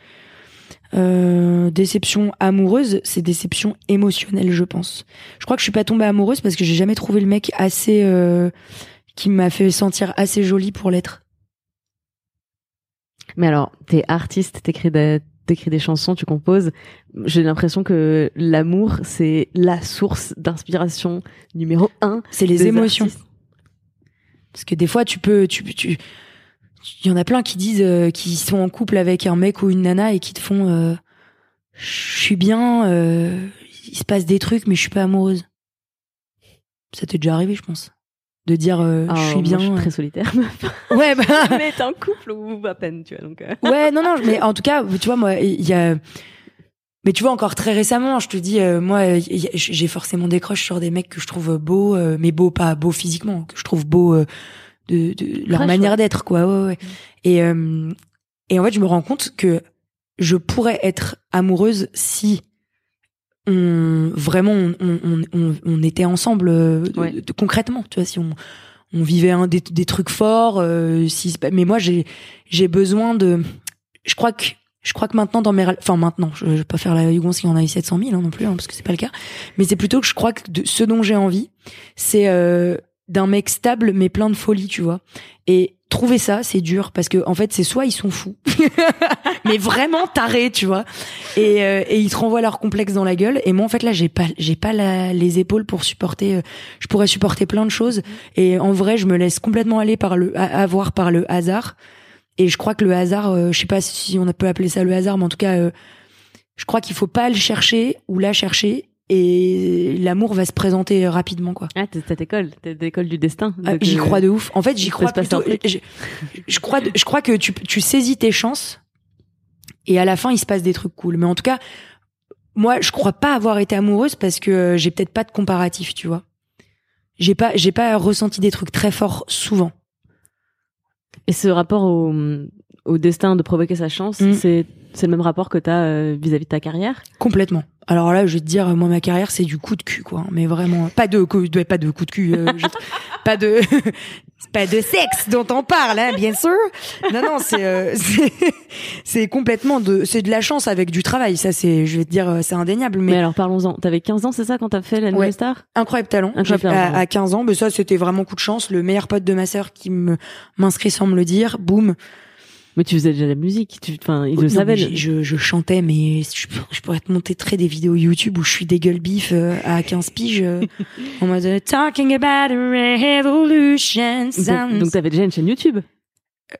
Euh, déception amoureuse, c'est déception émotionnelle, je pense. Je crois que je suis pas tombée amoureuse parce que j'ai jamais trouvé le mec assez euh, qui m'a fait sentir assez jolie pour l'être. Mais alors, t'es artiste, t'écris des, t'écris des chansons, tu composes. J'ai l'impression que l'amour, c'est la source d'inspiration numéro un. C'est les émotions. artistes. Parce que des fois, tu peux, tu, tu, il y en a plein qui disent, euh, qui sont en couple avec un mec ou une nana et qui te font, euh, je suis bien, euh, il se passe des trucs, mais je suis pas amoureuse. Ça t'est déjà arrivé, je pense, de dire, euh, Alors, je suis moi, bien. je suis euh. très solitaire. *laughs* Ouais, bah, *laughs* mais t'es en couple ou à peine, tu vois, donc. euh. ouais, non, non, *laughs* mais en tout cas, tu vois, moi, il y a. Mais tu vois, encore très récemment, je te dis, euh, moi, j'ai forcément des crushs sur des mecs que je trouve beaux, euh, mais beaux, pas beaux physiquement, que je trouve beaux euh, de, de leur manière ouais. d'être, quoi. Ouais, ouais. Et, euh, et en fait, je me rends compte que je pourrais être amoureuse si on vraiment on, on, on, on était ensemble euh, de- Ouais. de- concrètement, tu vois, si on on vivait un des, des trucs forts, euh, si mais moi j'ai j'ai besoin de je crois que je crois que maintenant dans mes enfin maintenant je, je vais pas faire la Hugon s'il y en a eu 700 000 hein, non plus hein, parce que c'est pas le cas mais c'est plutôt que je crois que de, ce dont j'ai envie c'est euh, d'un mec stable mais plein de folie tu vois et trouver ça c'est dur parce que en fait c'est soit ils sont fous *laughs* mais vraiment tarés tu vois. Et, euh, et ils te renvoient leur complexe dans la gueule. Et moi en fait là j'ai pas j'ai pas la- les épaules pour supporter euh, je pourrais supporter plein de choses. Et en vrai je me laisse complètement aller par le avoir par le hasard. Et je crois que le hasard euh, je sais pas si on peut appeler ça le hasard mais en tout cas euh, je crois qu'il faut pas le chercher ou la chercher et l'amour va se présenter rapidement quoi Ah, t'es cette école, t'es l'école du destin. ah, j'y euh, crois de ouf. En fait, j'y crois plutôt. Je, je crois, je crois que tu, tu saisis tes chances et à la fin, il se passe des trucs cool. Mais en tout cas, moi, je crois pas avoir été amoureuse parce que euh, j'ai peut-être pas de comparatif, tu vois. J'ai pas, j'ai pas ressenti des trucs très forts souvent. Et ce rapport au, au destin de provoquer sa chance, Mm. c'est c'est le même rapport que t'as euh, vis-à-vis de ta carrière? Complètement. Alors là, je vais te dire, moi, ma carrière, c'est du coup de cul, quoi. Mais vraiment, pas de, coup- de- pas de coup de cul, euh, je- *laughs* pas de, *laughs* pas de sexe dont on parle, hein, bien sûr. Non, non, c'est, euh, *laughs* c'est, complètement de, c'est de la chance avec du travail. Ça, c'est, je vais te dire, euh, c'est indéniable. Mais, Mais, alors parlons-en. T'avais 15 ans, c'est ça, quand t'as fait la nouvelle Ouais. star? Incroyable talent. Incroyable talent, à, à 15 ans, mais ça, c'était vraiment coup de chance. Le meilleur pote de ma sœur qui me m'inscrit sans me le dire, boum. Mais tu faisais déjà de la musique. Tu, enfin, le Non, je, je chantais, mais je, je pourrais te montrer très des vidéos YouTube où je suis des gueules bif euh, à 15 piges. euh, en mode euh, Talking about a revolution. Donc, sounds. donc t'avais déjà une chaîne YouTube.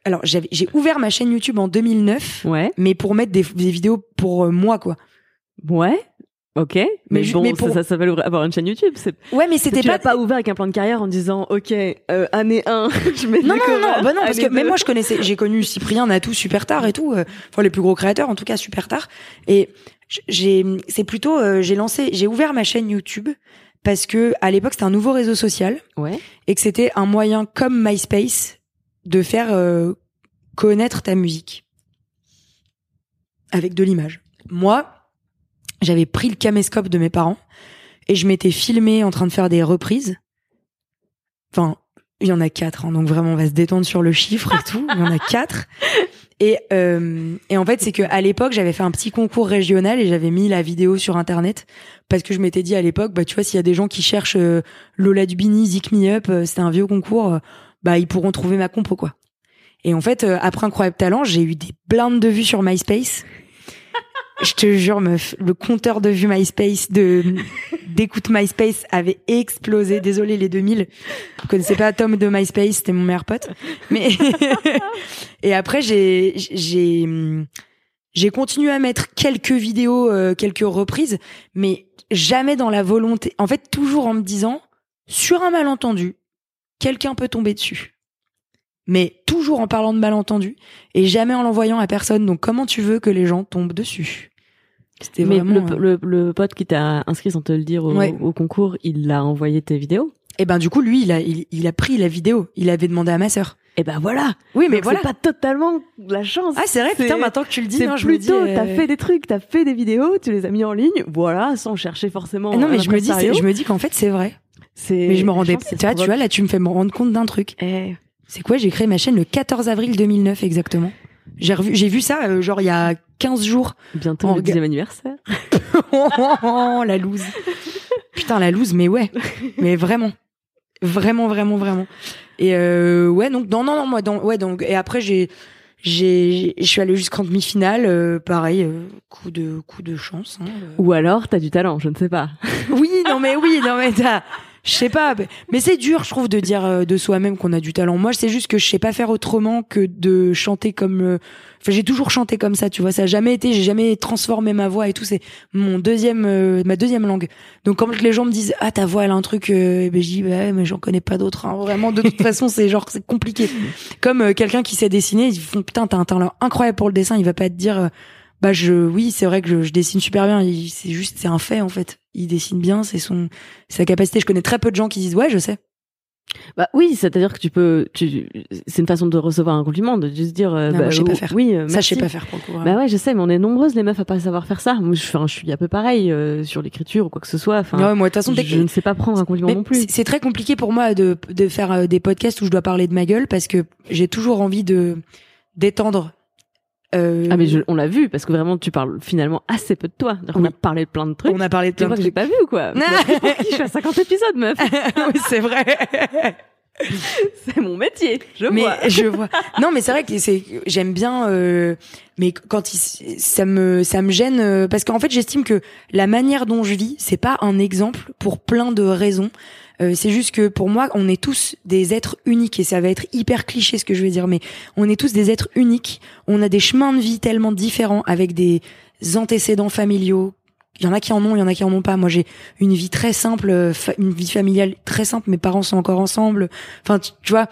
Alors, j'ai ouvert ma chaîne YouTube en 2009, Ouais. mais pour mettre des, des vidéos pour euh, moi, quoi. Ouais. Ok. Mais, bon, mais ça, pour- ça s'appelle avoir une chaîne YouTube. Ouais, mais c'était tu pas. l'as pas ouvert avec un plan de carrière en disant, ok, euh, année 1, *laughs* je mets Non, non, non, chorales, bah non, parce que même 2. moi, je connaissais, j'ai connu Cyprien, Natou super tard et tout, euh, enfin les plus gros créateurs, en tout cas super tard. Et j'ai, c'est plutôt, euh, j'ai lancé, j'ai ouvert ma chaîne YouTube parce que à l'époque c'était un nouveau réseau social Ouais. et que c'était un moyen comme MySpace de faire euh, connaître ta musique avec de l'image. moi, j'avais pris le caméscope de mes parents et je m'étais filmé en train de faire des reprises. Enfin, il y en a quatre, hein, donc vraiment on va se détendre sur le chiffre et tout. Il y en a *laughs* quatre. Et, euh, et en fait, c'est que à l'époque, j'avais fait un petit concours régional et j'avais mis la vidéo sur internet parce que je m'étais dit à l'époque, bah tu vois, s'il y a des gens qui cherchent euh, Lola Dubini, Zik Me Up, euh, c'était un vieux concours, euh, bah ils pourront trouver ma compo quoi. Et en fait, après Incroyable Talent, j'ai eu des blindes de vues sur MySpace. Je te jure, meuf, le compteur de vues MySpace, de d'écoute MySpace avait explosé. Désolé les 2000. Vous connaissez pas Tom de MySpace, c'était mon meilleur pote. Mais *laughs* et après j'ai j'ai j'ai continué à mettre quelques vidéos, euh, quelques reprises, mais jamais dans la volonté. En fait, toujours en me disant, sur un malentendu, quelqu'un peut tomber dessus. Mais toujours en parlant de malentendu et jamais en l'envoyant à personne. Donc comment tu veux que les gens tombent dessus? Mais vraiment. le, euh, le, le pote qui t'a inscrit sans te le dire au, Ouais. au concours, il a envoyé tes vidéos. Et ben du coup lui il a il, il a pris la vidéo. Il avait demandé à ma sœur. Et ben voilà. Oui mais Donc voilà. C'est pas totalement de la chance. Ah c'est vrai putain maintenant que tu le dis. Non, je me dis, plutôt, euh, t'as fait des trucs, t'as fait des vidéos, tu les as mis en ligne, voilà, sans chercher forcément. Ah non mais je me dis je me dis qu'en fait c'est vrai. C'est- Mais je me rendais tu vois tu vois là tu me fais me rendre compte d'un truc. Eh, C'est quoi J'ai créé ma chaîne le 14 avril 2009 exactement? J'ai revu j'ai vu ça euh, genre il y a 15 jours. bientôt On le dixième anniversaire. oh, *laughs* la loose. Putain, la loose, mais ouais. Mais vraiment. Vraiment, vraiment, vraiment. Et euh, ouais, donc, non, non, non, moi, ouais, donc, et après, j'ai, j'ai, je suis allée jusqu'en demi-finale, euh, pareil, euh, coup de, coup de chance. hein, euh. Ou alors, t'as du talent, je ne sais pas. Oui, non, mais oui, non, mais t'as, je sais pas, mais- c'est dur, je trouve, de dire euh, de soi-même qu'on a du talent. Moi, c'est juste que je sais pas faire autrement que de chanter comme. euh, Enfin, j'ai toujours chanté comme ça, tu vois. Ça a jamais été, j'ai jamais transformé ma voix et tout. C'est mon deuxième, euh, ma deuxième langue. Donc, quand les gens me disent ah ta voix elle a un truc, euh, ben je dis bah ouais, mais j'en connais pas d'autres. hein. Vraiment, de toute *laughs* façon, c'est genre c'est compliqué. Comme euh, quelqu'un qui sait dessiner, ils font putain t'as un talent incroyable pour le dessin. Il va pas te dire euh, bah je oui c'est vrai que je, je dessine super bien. C'est juste c'est un fait en fait. Il dessine bien, c'est son sa capacité. Je connais très peu de gens qui disent ouais je sais. Bah oui, c'est-à-dire que tu peux, tu, c'est une façon de recevoir un compliment, de juste dire, euh, Non, bah, moi, je sais pas ou- faire. Oui, euh, Ça je sais pas faire pour le coup. Bah ouais, je sais, mais on est nombreuses les meufs à pas savoir faire ça. Moi, je, enfin, je suis un peu pareil euh, sur l'écriture ou quoi que ce soit. Enfin, Ouais, moi de toute façon je, ne sais pas prendre un compliment Mais non plus. c'est- C'est très compliqué pour moi de, de faire euh, des podcasts où je dois parler de ma gueule parce que j'ai toujours envie de d'étendre. Euh, Ah mais je- on l'a vu parce que vraiment tu parles finalement assez peu de toi. On Oui. a parlé de plein de trucs. on a parlé de plein de que j'ai trucs. pas vu ou quoi *laughs* Je suis à 50 épisodes, meuf. *laughs* oui, c'est vrai. *laughs* C'est mon métier. Je mais vois. je vois. Non, mais c'est vrai que c'est j'aime bien. euh, mais quand il, ça me ça me gêne euh, parce qu'en fait j'estime que la manière dont je vis c'est pas un exemple pour plein de raisons. Euh, c'est juste que pour moi on est tous des êtres uniques et ça va être hyper cliché ce que je vais dire mais on est tous des êtres uniques. On a des chemins de vie tellement différents avec des antécédents familiaux. Il y en a qui en ont, il y en a qui en ont pas. Moi, j'ai une vie très simple, euh, une vie familiale très simple. Mes parents sont encore ensemble. Enfin, tu, tu vois,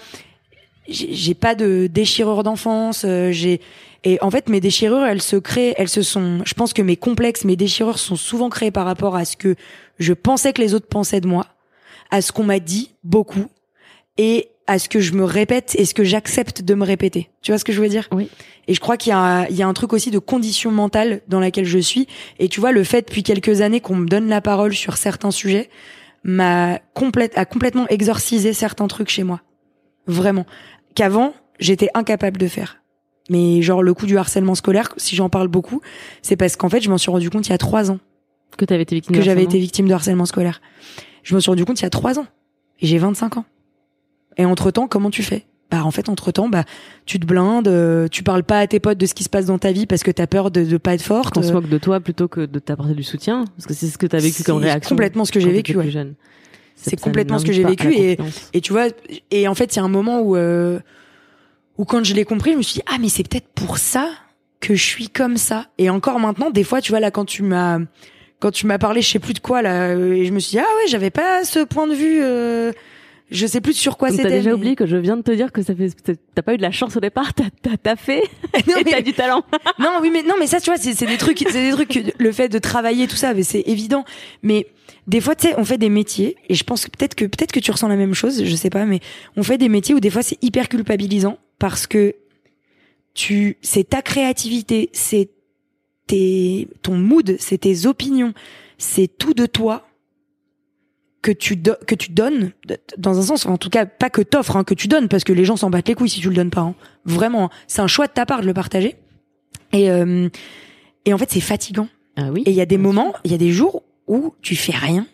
j'ai j'ai pas de déchirure d'enfance. euh, j'ai et en fait mes déchirures, elles se créent, elles se sont. Je pense que mes complexes, mes déchirures sont souvent créées par rapport à ce que je pensais que les autres pensaient de moi, à ce qu'on m'a dit beaucoup et à ce que je me répète et ce que j'accepte de me répéter. Tu vois ce que je veux dire? Oui. Et je crois qu'il y a, il y a un truc aussi de condition mentale dans laquelle je suis. Et tu vois, le fait depuis quelques années qu'on me donne la parole sur certains sujets m'a complète, a complètement exorcisé certains trucs chez moi. Vraiment. Qu'avant, j'étais incapable de faire. Mais genre le coup du harcèlement scolaire, si j'en parle beaucoup, c'est parce qu'en fait, je m'en suis rendu compte il y a trois ans Que t'avais été victime que de j'avais été victime de harcèlement scolaire. Je me suis rendu compte il y a trois ans. Et j'ai 25 ans. Et entre temps, comment tu fais? Bah en fait, entre temps, bah tu te blindes, euh, tu parles pas à tes potes de ce qui se passe dans ta vie parce que t'as peur de, de pas être forte. Qu'on se moque de toi plutôt que de t'apporter du soutien, parce que c'est ce que t'as vécu comme C'est réaction. complètement ce que j'ai vécu, ouais. C'est complètement ce que j'ai vécu et-. Et tu vois, et en fait, il y a un moment où, euh, où quand je l'ai compris, je me suis dit, ah, mais c'est peut-être pour ça que je suis comme ça. Et encore maintenant, des fois, tu vois, là, quand tu m'as, quand tu m'as parlé, je sais plus de quoi, là, euh, et je me suis dit, ah ouais, j'avais pas ce point de vue, euh, je sais plus sur quoi c'était. t'as déjà mais- oublié que je viens de te dire que ça fait, t'as pas eu de la chance au départ, t'as, t'as, fait *laughs* Non, et mais- t'as du talent. *laughs* non, oui, mais non, mais ça, tu vois, c'est des trucs, c'est des trucs, que- le fait de travailler, tout ça, mais c'est évident. Mais des fois, tu sais, on fait des métiers, et je pense que peut-être que peut-être que tu ressens la même chose, je sais pas, mais on fait des métiers où des fois c'est hyper culpabilisant parce que tu, c'est ta créativité, c'est tes, ton mood, c'est tes opinions, c'est tout de toi que tu do- que tu donnes dans un sens en tout cas pas que t'offres hein, que tu donnes parce que les gens s'en battent les couilles si tu le donnes pas hein. vraiment hein. c'est un choix de ta part de le partager et euh, et en fait c'est fatigant Ah oui. et il y a des moments il y a des jours où tu fais rien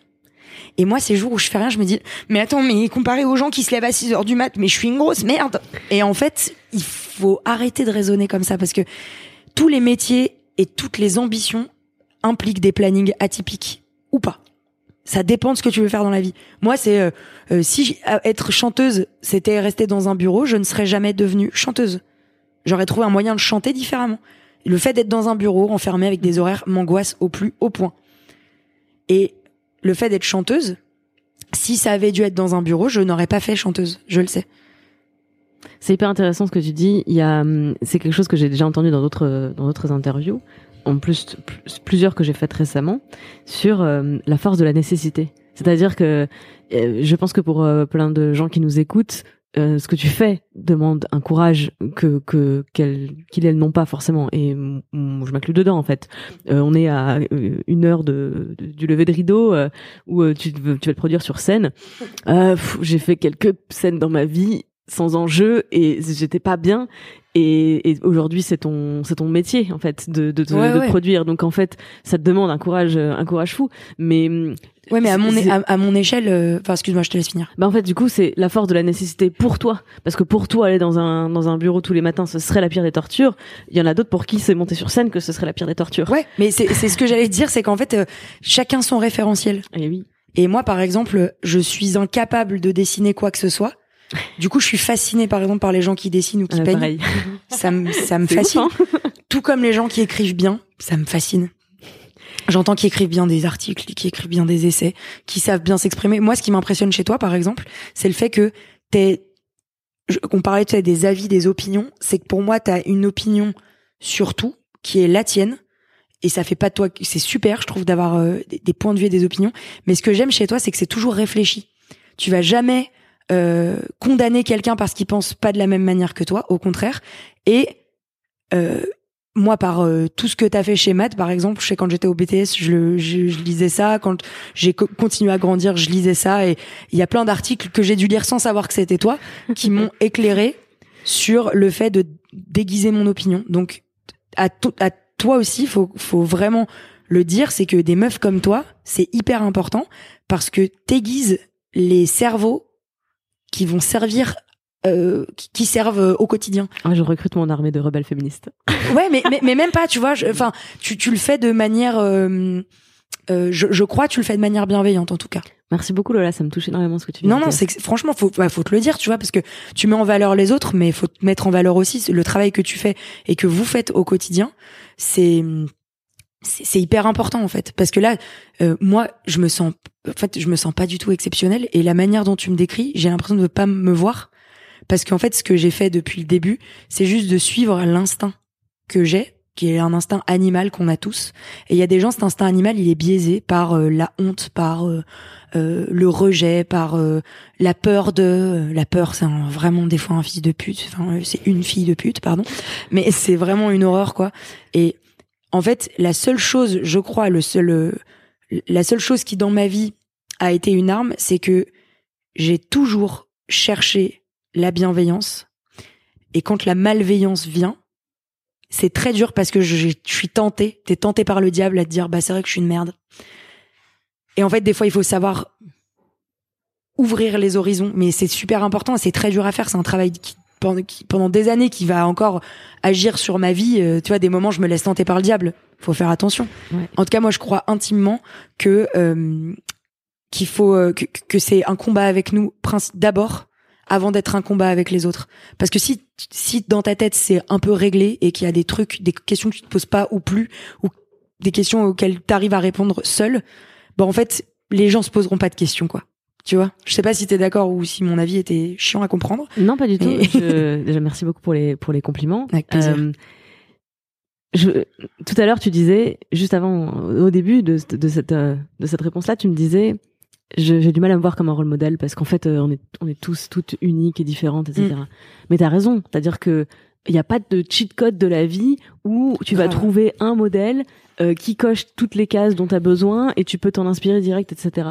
et moi ces jours où je fais rien je me dis mais attends mais comparé aux gens qui se lèvent à 6 heures du mat mais je suis une grosse merde et en fait il faut arrêter de raisonner comme ça parce que tous les métiers et toutes les ambitions impliquent des plannings atypiques ou pas ça dépend de ce que tu veux faire dans la vie. Moi, c'est euh, euh, si être chanteuse, c'était rester dans un bureau, je ne serais jamais devenue chanteuse. J'aurais trouvé un moyen de chanter différemment. Le fait d'être dans un bureau enfermé avec des horaires m'angoisse au plus haut point. Et le fait d'être chanteuse, si ça avait dû être dans un bureau, je n'aurais pas fait chanteuse. Je le sais. C'est hyper intéressant ce que tu dis. Il y a, hum, c'est quelque chose que j'ai déjà entendu dans d'autres dans d'autres interviews, en plus plus- plusieurs que j'ai faites récemment sur euh, la force de la nécessité. C'est-à-dire que euh, je pense que pour euh, plein de gens qui nous écoutent, euh, ce que tu fais demande un courage que que qu'elles elles n'ont pas forcément. Et je m'inclus dedans en fait. Euh, on est à euh, une heure de, du lever de rideau euh, où euh, tu, tu vas te produire sur scène. J'ai fait quelques scènes dans ma vie sans enjeu et j'étais pas bien et, et aujourd'hui c'est ton c'est ton métier en fait de de, Ouais, de ouais. produire donc en fait ça te demande un courage euh, un courage fou mais hum, Ouais, mais à mon, à, à mon échelle, euh, enfin, excuse-moi, je te laisse finir. bah en fait du coup c'est la force de la nécessité pour toi parce que pour toi aller dans un dans un bureau tous les matins ce serait la pire des tortures il y en a d'autres pour qui c'est monter sur scène que ce serait la pire des tortures Ouais, mais c'est c'est ce que j'allais te dire, c'est qu'en fait, euh, chacun son référentiel. et oui Et moi, par exemple, je suis incapable de dessiner quoi que ce soit. Du coup, je suis fascinée, par exemple, par les gens qui dessinent ou qui peignent. pareil *laughs* Ça me, ça me ouf, fascine. hein. *laughs* Tout comme les gens qui écrivent bien, ça me fascine. J'entends qu'ils écrivent bien des articles, qui écrivent bien des essais, qui savent bien s'exprimer. Moi, ce qui m'impressionne chez toi, par exemple, c'est le fait que t'es, qu'on parlait tu sais, des avis, des opinions, c'est que pour moi, t'as une opinion sur tout qui est la tienne. Et ça fait pas de toi, c'est super, je trouve, d'avoir euh, des, des points de vue et des opinions. Mais ce que j'aime chez toi, c'est que c'est toujours réfléchi. Tu vas jamais euh, condamner quelqu'un parce qu'il pense pas de la même manière que toi, au contraire. Et euh, moi, par euh, tout ce que t'as fait chez Matt, par exemple, je sais quand j'étais au BTS, je, le- je, je lisais ça. Quand j'ai co- continué à grandir, je lisais ça. Et il y a plein d'articles que j'ai dû lire sans savoir que c'était toi, qui m'ont *laughs* éclairé sur le fait de déguiser mon opinion. Donc, à, to- à toi aussi, faut, faut vraiment le dire, c'est que des meufs comme toi, c'est hyper important parce que t'aiguises les cerveaux qui vont servir, euh, qui- qui servent euh, au quotidien. Ah, je recrute mon armée de rebelles féministes *laughs* Ouais, mais, mais, mais même pas, tu vois. Enfin, tu, tu le fais de manière. euh, euh, je, je crois, que tu le fais de manière bienveillante en tout cas. merci beaucoup Lola ça me touche énormément ce que tu viens Non, non, c'est franchement, faut, ouais, faut te le dire, tu vois, parce que tu mets en valeur les autres, mais faut te mettre en valeur aussi le travail que tu fais et que vous faites au quotidien. C'est c'est c'est hyper important en fait, parce que là, euh, moi, je me sens, en fait, je me sens pas du tout exceptionnelle et la manière dont tu me décris, j'ai l'impression de ne pas me voir, parce qu'en fait, ce que j'ai fait depuis le début, c'est juste de suivre l'instinct que j'ai qui est un instinct animal qu'on a tous. Et il y a des gens, cet instinct animal, il est biaisé par euh, la honte, par euh, euh, le rejet, par la peur de la peur, c'est vraiment des fois un fils de pute. Enfin, c'est une fille de pute, pardon. Mais c'est vraiment une horreur, quoi. Et en fait, la seule chose, je crois, le seul, la seule chose qui dans ma vie a été une arme, c'est que j'ai toujours cherché la bienveillance. Et quand la malveillance vient, c'est très dur parce que je, suis tentée, t'es tenté par le diable à te dire, bah c'est vrai que je suis une merde. Et en fait, des fois, il faut savoir ouvrir les horizons, mais c'est super important, c'est très dur à faire, c'est un travail qui pendant, qui- pendant des années qui va encore agir sur ma vie. Euh, tu vois, des moments, je me laisse tenter par le diable. Faut faire attention. Ouais. En tout cas, moi, je crois intimement que euh, qu'il faut euh, que, que c'est un combat avec nous d'abord avant d'être un combat avec les autres. Parce que si si dans ta tête c'est un peu réglé et qu'il y a des trucs, des questions que tu te poses pas ou plus, ou des questions auxquelles tu arrives à répondre seul, bah en fait les gens se poseront pas de questions quoi. Tu vois Je sais pas si t'es d'accord ou si mon avis était chiant à comprendre. Non, pas du tout. Je- déjà, merci beaucoup pour les, pour les compliments. *laughs* Avec plaisir. Euh, je, tout à l'heure, tu disais, juste avant, au début de, de cette, de cette réponse-là, tu me disais, j'ai du mal à me voir comme un rôle modèle parce qu'en fait, euh, on est, on est tous toutes uniques et différentes, etc. Mm. Mais t'as raison. C'est-à-dire que il n'y a pas de cheat code de la vie où tu vas trouver un modèle euh, qui coche toutes les cases dont tu as besoin et tu peux t'en inspirer direct, etc.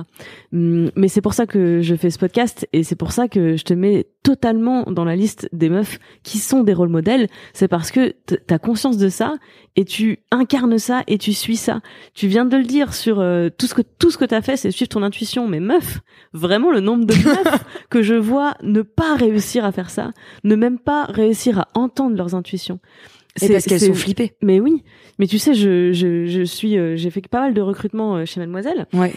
Hum, Mais c'est pour ça que je fais ce podcast et c'est pour ça que je te mets totalement dans la liste des meufs qui sont des rôles modèles. C'est parce que tu as conscience de ça et tu incarnes ça et tu suis ça. Tu viens de le dire sur euh, tout ce que tout ce que t'as fait, c'est suivre ton intuition. Mais meuf, vraiment le nombre de meufs *laughs* que je vois ne pas réussir à faire ça, ne même pas réussir à entendre leurs intuitions. C'est parce qu'elles sont flippées. Mais oui, mais tu sais, je je, je suis, euh, j'ai fait pas mal de recrutement euh, chez Mademoiselle. Ouais.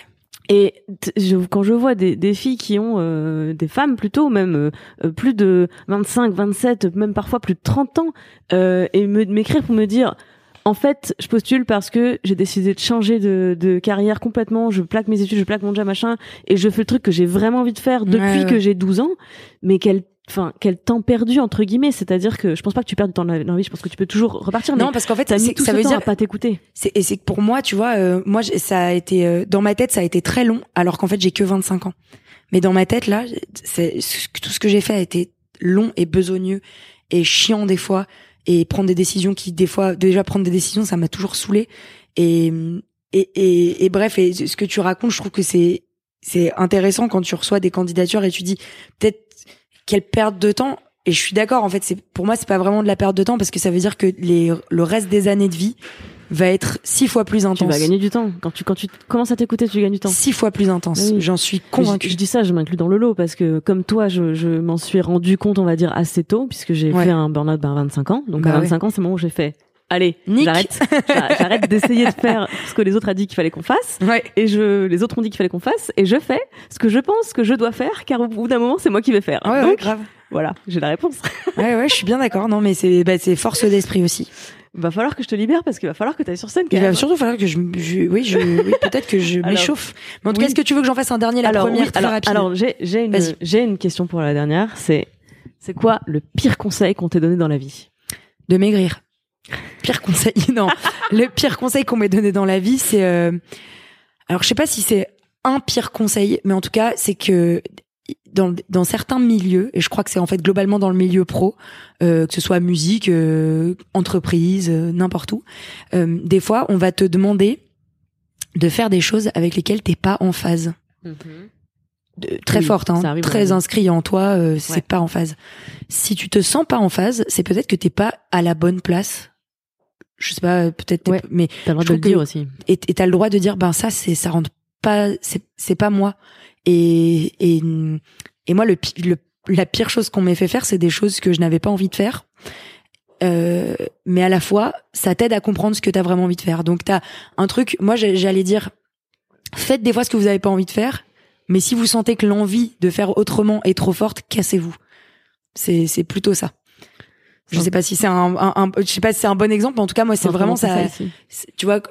Et je, quand je vois des, des filles qui ont euh, des femmes plutôt même euh, euh, plus de 25, 27, même parfois plus de 30 ans euh, et me m'écrire pour me dire en fait, je postule parce que j'ai décidé de changer de, de carrière complètement, je plaque mes études, je plaque mon job machin et je fais le truc que j'ai vraiment envie de faire depuis Ouais, ouais. que j'ai 12 ans, mais quel enfin quel temps perdu entre guillemets, c'est-à-dire que je pense pas que tu perds du temps dans la vie, je pense que tu peux toujours repartir mais Non, parce qu'en fait, mis tout ça ce veut temps dire à pas t'écouter. C'est et c'est que pour moi, tu vois, euh, moi ça a été euh, dans ma tête, ça a été très long, alors qu'en fait j'ai que 25 ans. Mais dans ma tête là, c'est tout ce que j'ai fait a été long et besogneux et chiant des fois et prendre des décisions qui des fois déjà prendre des décisions ça m'a toujours saoulé et et, et et bref et ce que tu racontes, je trouve que c'est c'est intéressant quand tu reçois des candidatures et tu dis peut-être quelle perte de temps et je suis d'accord en fait c'est pour moi c'est pas vraiment de la perte de temps parce que ça veut dire que les le reste des années de vie va être six fois plus intense Tu vas gagner du temps quand tu quand tu commences à t'écouter, tu gagnes du temps? six fois plus intense Oui. j'en suis convaincue Je, je dis ça, je m'inclus dans le lot parce que comme toi, je, je m'en suis rendu compte, on va dire assez tôt, puisque j'ai Ouais. fait un burn-out ben, à 25 ans. Donc Bah à ouais. 25 ans, c'est le moment où j'ai fait. Allez, j'arrête, J'a- j'arrête d'essayer de faire ce que les autres a dit qu'il fallait qu'on fasse. ouais Et je, les autres ont dit qu'il fallait qu'on fasse, et je fais ce que je pense que je dois faire, car au bout d'un moment, c'est moi qui vais faire. ouais, ouais Donc, grave voilà, j'ai la réponse. *laughs* ouais ouais je suis bien d'accord non mais c'est bah, c'est force d'esprit aussi va falloir que je te libère parce qu'il va falloir que tu ailles sur scène. quand il va même. surtout falloir que je, je oui je oui, peut-être que je *laughs* Alors, m'échauffe mais en tout oui. cas est-ce que tu veux que j'en fasse un dernier la alors, première oui, très alors, rapide? alors j'ai j'ai une Vas-y. j'ai une question pour la dernière. C'est c'est quoi le pire conseil qu'on t'ait donné dans la vie? De maigrir. Pire conseil, *laughs* non. Le pire conseil qu'on m'ait donné dans la vie, c'est, euh, alors je sais pas si c'est un pire conseil, mais en tout cas, c'est que dans, dans certains milieux, et je crois que c'est en fait globalement dans le milieu pro, euh, que ce soit musique, euh, entreprise, euh, n'importe où, euh, des fois, on va te demander de faire des choses avec lesquelles t'es pas en phase. De- très Oui, forte, hein, très inscrit en toi, euh, c'est Ouais. pas en phase. Si tu te sens pas en phase, c'est peut-être que t'es pas à la bonne place. Je sais pas, peut-être, t'es- Ouais. mais T'as le droit de le dire aussi. et t'as le droit de dire ben ça c'est ça rentre pas c'est c'est pas moi. Et et et moi le, le la pire chose qu'on m'ait fait faire c'est des choses que je n'avais pas envie de faire. Euh, mais à la fois ça t'aide à comprendre ce que t'as vraiment envie de faire. Donc t'as un truc moi j'allais dire faites des fois ce que vous avez pas envie de faire mais si vous sentez que l'envie de faire autrement est trop forte cassez-vous. C'est c'est plutôt ça je sais pas si c'est un, un, un- je sais pas si c'est un bon exemple mais en tout cas moi c'est vraiment ça tu vois,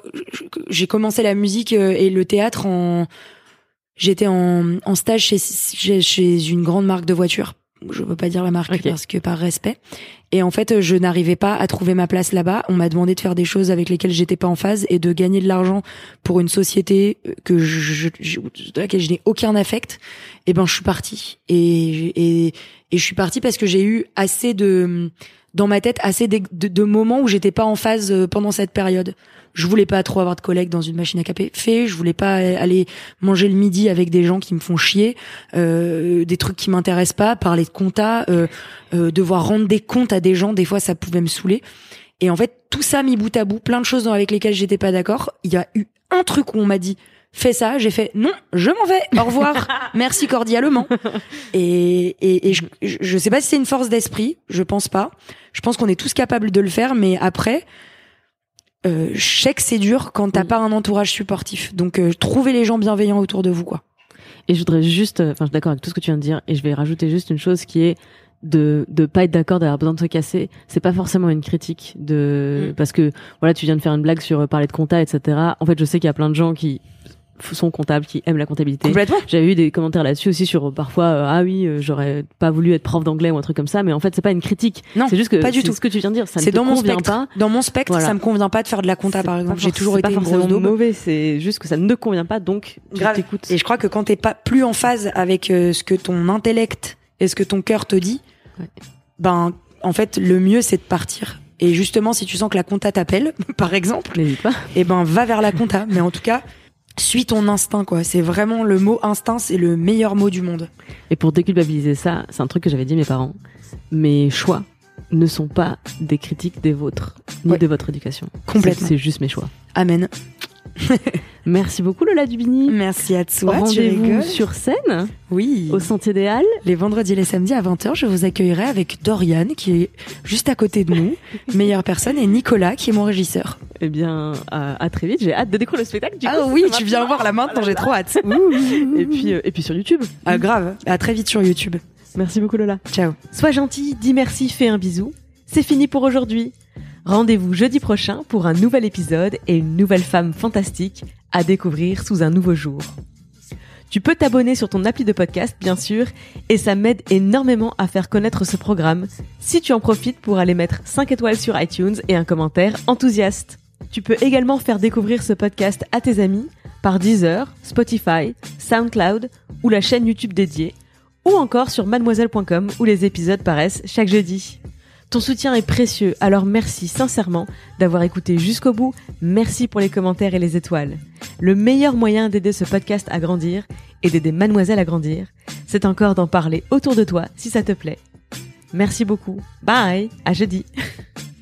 j'ai commencé la musique euh, et le théâtre en, j'étais en, en stage chez, chez, chez une grande marque de voitures. Je veux pas dire la marque parce que par respect. Et en fait, je n'arrivais pas à trouver ma place là-bas. On m'a demandé de faire des choses avec lesquelles j'étais pas en phase et de gagner de l'argent pour une société euh, que je, je- je- de laquelle je n'ai aucun affect. Et ben, je suis partie. Et, et, et je suis partie parce que j'ai eu assez de, dans ma tête, assez de, moments où j'étais pas en phase euh, pendant cette période. Je voulais pas trop avoir de collègues dans une machine à café. Je voulais pas aller manger le midi avec des gens qui me font chier, euh, des trucs qui m'intéressent pas, parler de compta, euh, devoir rendre des comptes à des gens. Des fois, ça pouvait me saouler. Et en fait, tout ça mis bout à bout, plein de choses avec lesquelles j'étais pas d'accord. Il y a eu un truc où on m'a dit fais ça, j'ai fait non, je m'en vais, au revoir, *laughs* merci cordialement. Et, et, et je, je- sais pas si c'est une force d'esprit, je pense pas. Je pense qu'on est tous capables de le faire, mais après, euh, je sais que c'est dur quand t'as pas un entourage supportif. Donc euh, trouvez les gens bienveillants autour de vous, quoi. Et je voudrais juste, euh, enfin, je suis d'accord avec tout ce que tu viens de dire, et je vais rajouter juste une chose qui est de de pas être d'accord d'avoir besoin de se casser. C'est pas forcément une critique de Mm. parce que voilà, tu viens de faire une blague sur euh, parler de compta, etc. En fait, je sais qu'il y a plein de gens qui sont comptables, qui aiment la comptabilité. J'avais eu des commentaires là-dessus aussi sur euh, parfois euh, ah oui euh, j'aurais pas voulu être prof d'anglais ou un truc comme ça mais en fait c'est pas une critique Non, c'est juste que pas du tout. ce que tu viens de dire ça ne C'est te dans mon convient spectre. pas Dans mon spectre, Voilà. ça me convient pas de faire de la compta, par exemple. J'ai toujours été pas forcément mauvais c'est juste que ça ne convient pas donc Grave. t'écoutes Et je crois que quand t'es pas plus en phase avec euh, ce que ton intellect et ce que ton cœur te dit, Ouais. ben en fait, le mieux, c'est de partir. Et justement, si tu sens que la compta t'appelle, *laughs* par exemple, pas. eh ben, va vers la compta. Mais en tout cas, suis ton instinct, quoi. C'est vraiment le mot instinct, c'est le meilleur mot du monde. Et pour déculpabiliser ça, c'est un truc que j'avais dit à mes parents. Mes choix ne sont pas des critiques des vôtres, ni Ouais. de votre éducation. Complètement. C'est c'est juste mes choix. Amen. *laughs* Merci beaucoup Lola Dubini. Merci à toi, Rendez-vous sur scène, Oui. au Sentier des Halles. Les vendredis et les samedis à 20h, je vous accueillerai avec Dorian, qui est juste à côté de nous, *laughs* meilleure personne, et Nicolas, qui est mon régisseur. Eh bien, à, à très vite. J'ai hâte de découvrir le spectacle. du Ah coup, oui, tu viens voir là maintenant, j'ai trop hâte. *laughs* Et puis, euh, et puis sur YouTube. Ah, grave. À très vite sur YouTube. Merci beaucoup Lola. Ciao. Sois gentil, dis merci, fais un bisou. C'est fini pour aujourd'hui. Rendez-vous jeudi prochain pour un nouvel épisode et une nouvelle femme fantastique à découvrir sous un nouveau jour. Tu peux t'abonner sur ton appli de podcast, bien sûr, et ça m'aide énormément à faire connaître ce programme si tu en profites pour aller mettre 5 étoiles sur iTunes et un commentaire enthousiaste. Tu peux également faire découvrir ce podcast à tes amis par Deezer, Spotify, SoundCloud ou la chaîne YouTube dédiée, ou encore sur mademoiselle.com où les épisodes paraissent chaque jeudi. Ton soutien est précieux, alors merci sincèrement d'avoir écouté jusqu'au bout. Merci pour les commentaires et les étoiles. Le meilleur moyen d'aider ce podcast à grandir et d'aider Mademoiselle à grandir, c'est encore d'en parler autour de toi si ça te plaît. Merci beaucoup. Bye, à jeudi. *laughs*